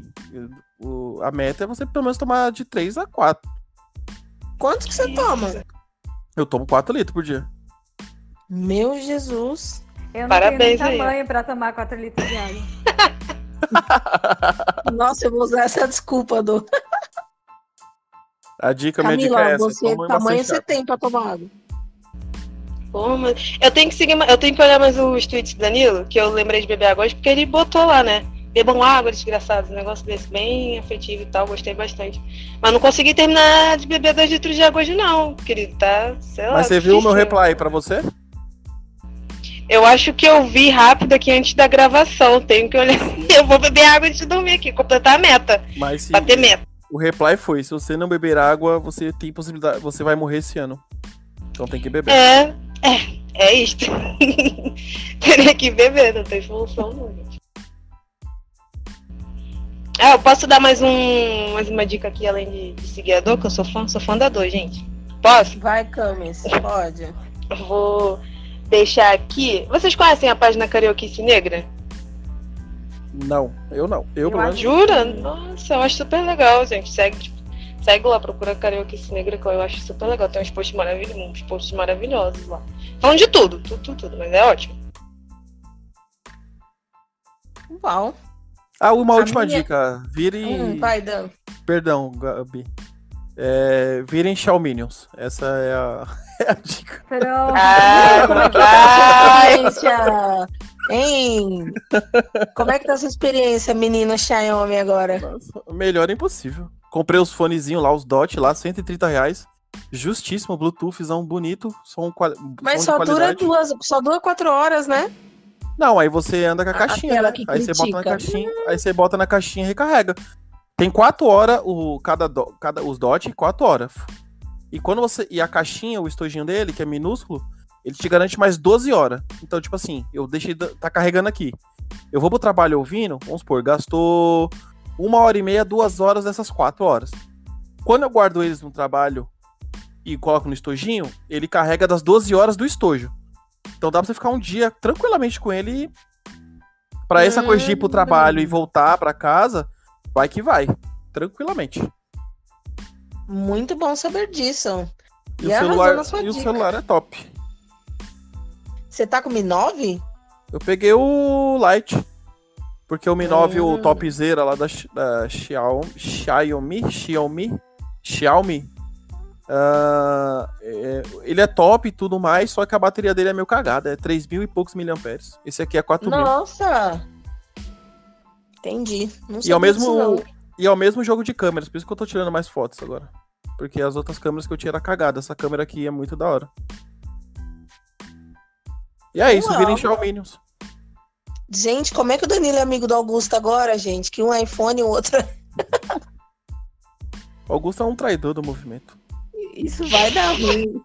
O... A meta é você pelo menos tomar de 3 a 4. Quanto que você toma? Eu tomo 4 litros por dia. Meu Jesus. Eu não Parabéns tenho tamanho pra tomar 4 litros de água. Nossa, eu vou usar essa desculpa, do A dica, minha dica Camila, é essa. você tamanho você tem pra tomar água. Eu tenho que seguir, eu tenho que olhar mais os tweets do Danilo, que eu lembrei de beber água hoje, porque ele botou lá, né? bebam água, desgraçados. Um negócio desse bem afetivo e tal, gostei bastante. Mas não consegui terminar de beber dois litros de água hoje, não, querido, tá? Sei lá, Mas você viu o meu reply pra você? Eu acho que eu vi rápido aqui antes da gravação. Tenho que olhar. Eu vou beber água antes de dormir aqui, completar a meta. Mas se, Bater meta. o reply foi: se você não beber água, você tem possibilidade. Você vai morrer esse ano. Então tem que beber. É, é, é isto. Teria que beber, não tem solução não, gente. Ah, eu posso dar mais um mais uma dica aqui além de, de seguir a dor, que eu sou fã, sou fã da dor, gente. Posso? Vai, Camis, pode. Eu vou deixar aqui. Vocês conhecem a página Carioquice Negra? Não, eu não. Eu, pelo menos. Jura? Nossa, eu acho super legal, gente. Segue, tipo, segue lá, procura Carioquice Negra, que eu acho super legal. Tem uns posts maravilhosos, uns posts maravilhosos lá. Falando de tudo, tudo, tudo, tudo, mas é ótimo. Uau. Ah, uma A última minha- dica. Vire. Hum, vai, Dan. Perdão, Gabi. É, virem Xiaominions. Essa é a, é a dica. Pronto. Ah, Como é que tá? Hein? Como é que tá a sua experiência, menina Xiaomi, agora? Nossa, melhor é impossível. Comprei os fonezinhos lá, os DOT lá, 130 reais. Justíssimo, Bluetoothzão bonito. Som, Mas som só dura duas, só dura quatro horas, né? Não, aí você anda com a caixinha, né? Aí você bota na caixinha, aí você bota na caixinha e recarrega. Tem quatro horas o cada, do- cada os dot, quatro horas. E quando você e a caixinha, o estojinho dele, que é minúsculo, ele te garante mais 12 horas. Então, tipo assim, eu deixei tá carregando aqui. Eu vou pro trabalho ouvindo, vamos supor, gastou uma hora e meia, duas horas dessas quatro horas. Quando eu guardo eles no trabalho e coloco no estojinho, ele carrega das 12 horas do estojo. Então dá pra você ficar um dia tranquilamente com ele. Pra essa coisa de ir pro trabalho e voltar pra casa, vai que vai. Tranquilamente. Muito bom saber disso. E, E o, celular, e o celular é top. Você tá com o Mi 9? Eu peguei o Lite. Porque o Mi 9, o Hum. topzera lá da, da Xiaomi, Xiaomi, Xiaomi, Xiaomi, ah, é- ele é top e tudo mais, só que a bateria dele é meio cagada, é 3 mil e poucos miliamperes. Esse aqui é 4 mil. Nossa! Entendi. Não E é o mesmo, e é o mesmo jogo de câmeras, por isso que eu tô tirando mais fotos agora. Porque as outras câmeras que eu tinha era cagada, essa câmera aqui é muito da hora. E é isso, Uau. virem Xiaominions. Gente, como é que o Danilo é amigo do Augusto agora, gente? Que um é iPhone e o outro. O Augusto é um traidor do movimento. Isso vai dar ruim.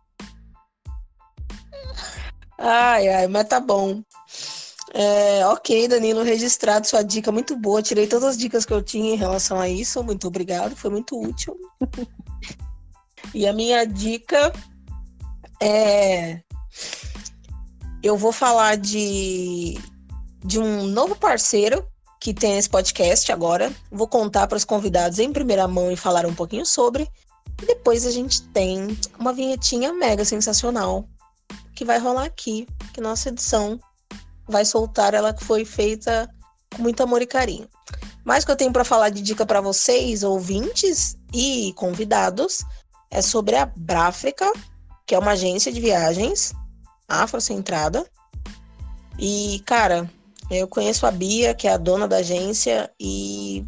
Ai, ai, mas tá bom. É, ok, Danilo, registrado sua dica muito boa. Tirei todas as dicas que eu tinha em relação a isso. Muito obrigado, foi muito útil. E a minha dica é. Eu vou falar de, de um novo parceiro que tem esse podcast agora. Vou contar para os convidados em primeira mão e falar um pouquinho sobre. E depois a gente tem uma vinhetinha mega sensacional que vai rolar aqui, que nossa edição vai soltar, ela que foi feita com muito amor e carinho. Mas o que eu tenho para falar de dica para vocês, ouvintes e convidados, é sobre a Bráfrica, que é uma agência de viagens afrocentrada. E, cara, eu conheço a Bia, que é a dona da agência, e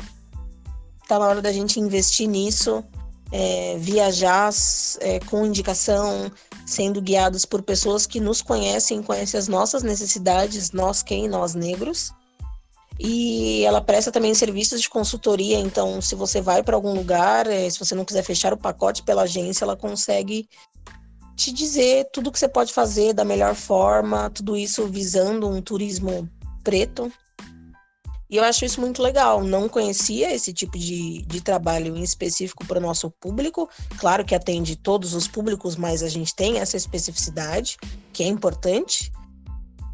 tá na hora da gente investir nisso é, viajar é, com indicação, sendo guiados por pessoas que nos conhecem, conhecem as nossas necessidades, nós quem? Nós negros. E ela presta também serviços de consultoria, então se você vai para algum lugar, é, se você não quiser fechar o pacote pela agência, ela consegue te dizer tudo que você pode fazer da melhor forma, tudo isso visando um turismo preto, e eu acho isso muito legal. Não conhecia esse tipo de, de trabalho em específico para o nosso público. Claro que atende todos os públicos, mas a gente tem essa especificidade, que é importante.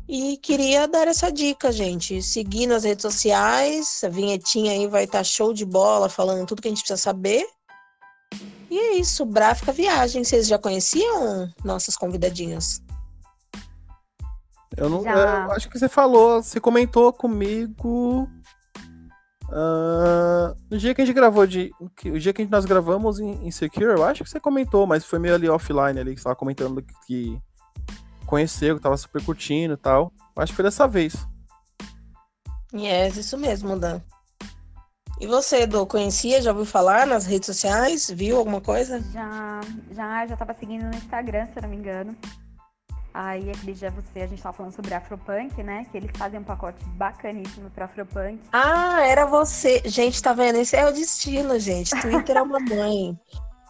E queria dar essa dica, gente. Seguir nas redes sociais, a vinhetinha aí vai estar show de bola, falando tudo que a gente precisa saber. E é isso, Bráfica Viagem. Vocês já conheciam nossas convidadinhas? Eu não. Já. é, eu acho que você falou, você comentou comigo. ah, no dia que a gente gravou de. que- O dia que nós gravamos em, em Secure, eu acho que você comentou, mas foi meio ali offline ali, que você tava comentando que, que conheceu, que tava super curtindo e tal. Eu acho que foi dessa vez. Yes, isso mesmo, Dan. E você, Edu, conhecia? Já ouviu falar nas redes sociais? Viu alguma coisa? Já, já, já tava seguindo no Instagram, se eu não me engano. Aí aquele dia você, a gente tava falando sobre Afropunk, né? Que eles fazem um pacote bacaníssimo pra Afropunk. Ah, era você. Gente, tá vendo? Esse é o destino, gente. Twitter é uma mãe.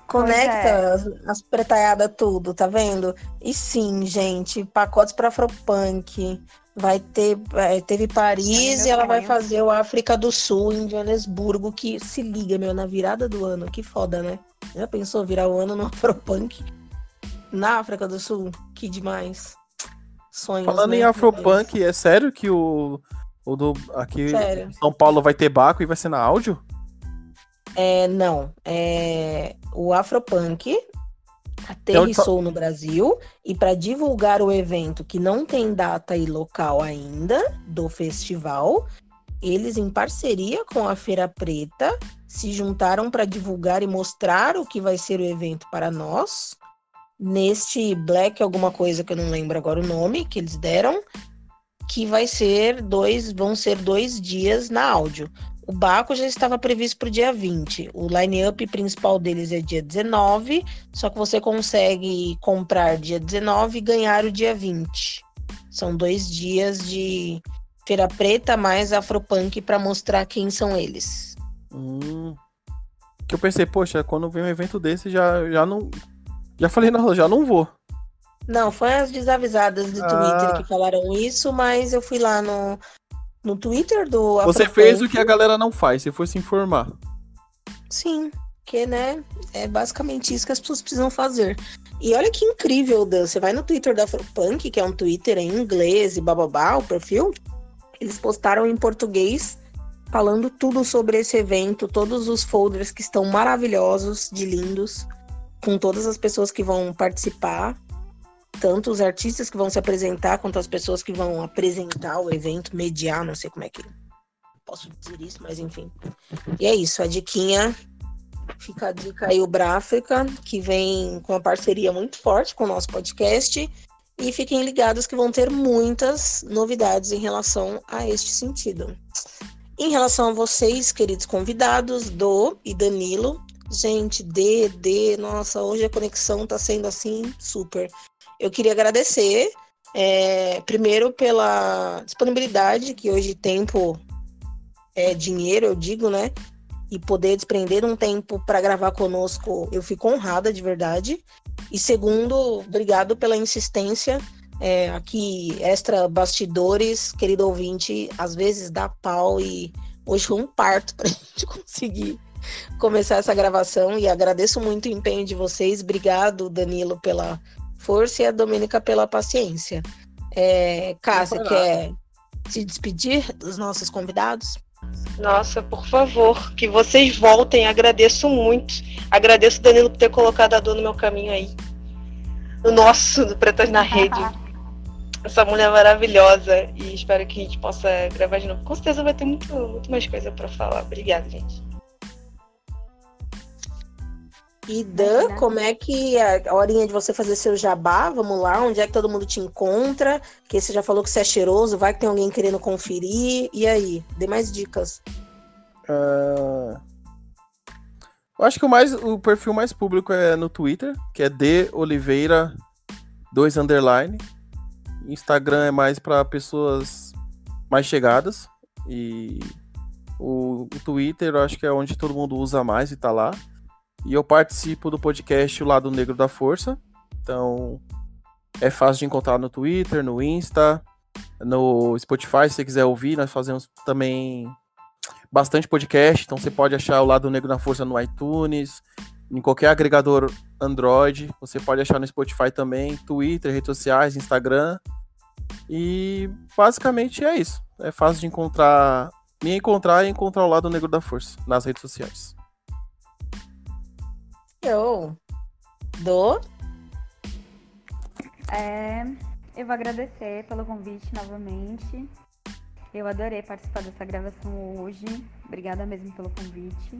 Conecta é. as, as pretaiadas tudo, tá vendo? E sim, gente, pacotes pra Afropunk. Vai ter, é, teve Paris meu e ela vai fazer o África do Sul em Joanesburgo, que se liga, meu, na virada do ano. Que foda, né? Já pensou virar o ano no Afropunk? Na África do Sul? Que demais. Sonhos, Falando né? em Afropunk, é sério que o, o do aqui Sério. São Paulo vai ter Baco e vai ser na áudio? É, não. É, o Afropunk É aterrissou no Brasil e para divulgar o evento que não tem data e local ainda do festival, eles em parceria com a Feira Preta se juntaram para divulgar e mostrar o que vai ser o evento para nós neste Black alguma coisa que eu não lembro agora o nome que eles deram, que vai ser dois, vão ser dois dias na áudio. O Baco já estava previsto para o dia 20. O line-up principal deles é dia 19, só que você consegue comprar dia 19 e ganhar o dia 20. São dois dias de Feira Preta mais Afropunk para mostrar quem são eles. Hum. Que eu pensei, poxa, quando vem um evento desse, já, já não. Já falei, não, já não vou. Não, foi as desavisadas do Ah. Twitter que falaram isso, mas eu fui lá no, no Twitter do Você fez o que a galera não faz, você foi se informar. Sim, que né, é basicamente isso que as pessoas precisam fazer. E olha que incrível, Dan, você vai no Twitter da Afropunk, que é um Twitter em inglês e bababá, o perfil, eles postaram em português falando tudo sobre esse evento, todos os folders que estão maravilhosos, de lindos, com todas as pessoas que vão participar, tanto os artistas que vão se apresentar, quanto as pessoas que vão apresentar o evento, mediar, não sei como é que posso dizer isso, mas enfim. E é isso, a diquinha Fica a dica aí o Bráfrica, que vem com uma parceria muito forte com o nosso podcast. E fiquem ligados que vão ter muitas novidades em relação a este sentido. Em relação a vocês, queridos convidados, Do e Danilo, gente, D, D, nossa, hoje a conexão tá sendo assim super. Eu queria agradecer, é, primeiro pela disponibilidade, que hoje tempo é dinheiro, eu digo, né? e poder desprender um tempo para gravar conosco, eu fico honrada de verdade. E segundo, obrigado pela insistência. É, aqui, extra bastidores, querido ouvinte, às vezes dá pau e hoje foi um parto para a gente conseguir começar essa gravação. E agradeço muito o empenho de vocês. Obrigado, Danilo, pela força e a Domênica pela paciência. É, Cássia, quer se despedir dos nossos convidados? Nossa, por favor, que vocês voltem. Agradeço muito. Agradeço Danilo por ter colocado a dor no meu caminho aí. O nosso, do Pretas na Rede. Essa mulher maravilhosa. E espero que a gente possa gravar de novo. Com certeza vai ter muito, muito mais coisa pra falar. Obrigada, gente. E Dan, como é que é a horinha de você fazer seu jabá? Vamos lá, onde é que todo mundo te encontra? Que você já falou que você é cheiroso, vai que tem alguém querendo conferir. E aí? Dê mais dicas. Ah, Eu acho que o, mais, o perfil mais público é no Twitter, que é D Oliveira 2 underline. Instagram é mais para pessoas mais chegadas. E o, o Twitter eu acho que é onde todo mundo usa mais e tá lá. E eu participo do podcast O Lado Negro da Força. Então é fácil de encontrar no Twitter, no Insta, no Spotify, se você quiser ouvir. Nós fazemos também bastante podcast, então você pode achar o Lado Negro da Força no iTunes, em qualquer agregador Android. Você pode achar no Spotify também, Twitter, redes sociais, Instagram. E basicamente é isso. É fácil de encontrar, me encontrar e encontrar o Lado Negro da Força nas redes sociais. Eu. Do. É, eu vou agradecer pelo convite novamente. Eu adorei participar dessa gravação hoje. Obrigada mesmo pelo convite.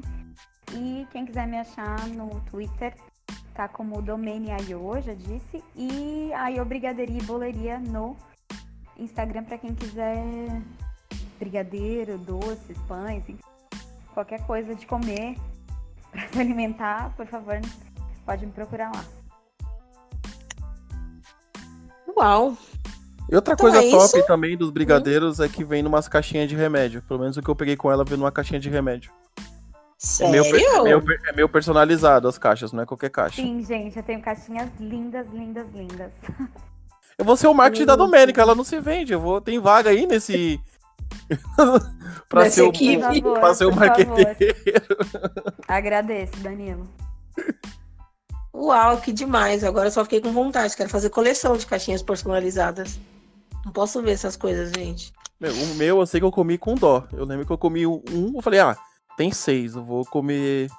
E quem quiser me achar no Twitter, tá como Domene Ayo, já disse. E Ayo Brigaderia e Boleria no Instagram para quem quiser brigadeiro, doces, pães, qualquer coisa de comer para se alimentar, por favor, pode me procurar lá. Uau! E outra Então coisa é top isso? Hum. também dos brigadeiros é que vem numas caixinhas de remédio. Pelo menos o que eu peguei com ela veio numa caixinha de remédio. É Sério? meio, per- é, meio, per- é meio personalizado as caixas, não é qualquer caixa. Sim, gente, eu tenho caixinhas lindas, lindas, lindas. Eu vou ser o marketing da Domênica, ela não se vende. Eu vou. Tem vaga aí nesse. pra Nessa ser o, equipe. Favor, pra ser o marqueteiro. Agradeço, Danilo. Uau, que demais. Agora eu só fiquei com vontade. Quero fazer coleção de caixinhas personalizadas. Não posso ver essas coisas, gente. Meu, o meu eu sei que eu comi com dó. Eu lembro que eu comi um, eu falei, ah, tem seis, eu vou comer.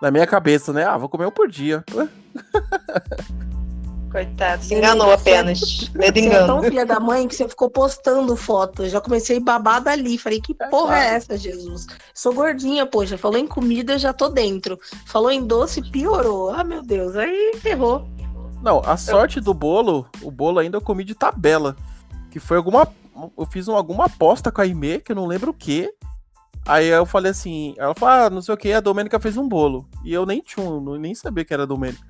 Na minha cabeça, né? Ah, vou comer um por dia. Coitado, se enganou apenas. Medo Você é tão engano. filha da mãe que você ficou postando foto. Eu já comecei a babar dali. Falei, que porra é essa, Jesus? Sou gordinha, poxa. Falou em comida, já tô dentro. Falou em doce, piorou. Ah, meu Deus. Aí ferrou. Não, a sorte do bolo, o bolo ainda eu comi de tabela. Que foi alguma. Eu fiz um- alguma aposta com a Aimee, que eu não lembro o que. Aí eu falei assim, ela falou, ah, não sei o que, a Domênica fez um bolo. E eu nem tinha, nem sabia que era Domênica.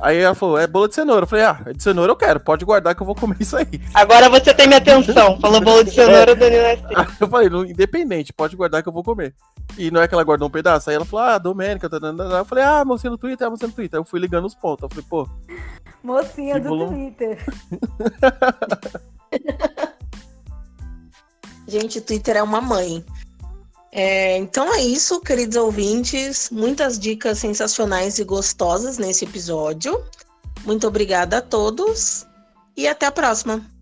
Aí ela falou, é bolo de cenoura. Eu falei, ah, é de cenoura eu quero, pode guardar que eu vou comer isso aí. Agora você tem minha atenção. Falou bolo de cenoura, o Danilo é assim. Eu falei, "Não, independente, pode guardar que eu vou comer. E não é que ela guardou um pedaço. Aí ela falou, ah, Domênica, tá, tá, tá, tá. eu falei, ah, mocinha no Twitter, é mocinha no Twitter. Aí eu fui ligando os pontos. Eu falei, pô, Mocinha do. Twitter. Gente, o Twitter é uma mãe. É, então é isso, queridos ouvintes. Muitas dicas sensacionais e gostosas nesse episódio. Muito obrigada a todos e até a próxima.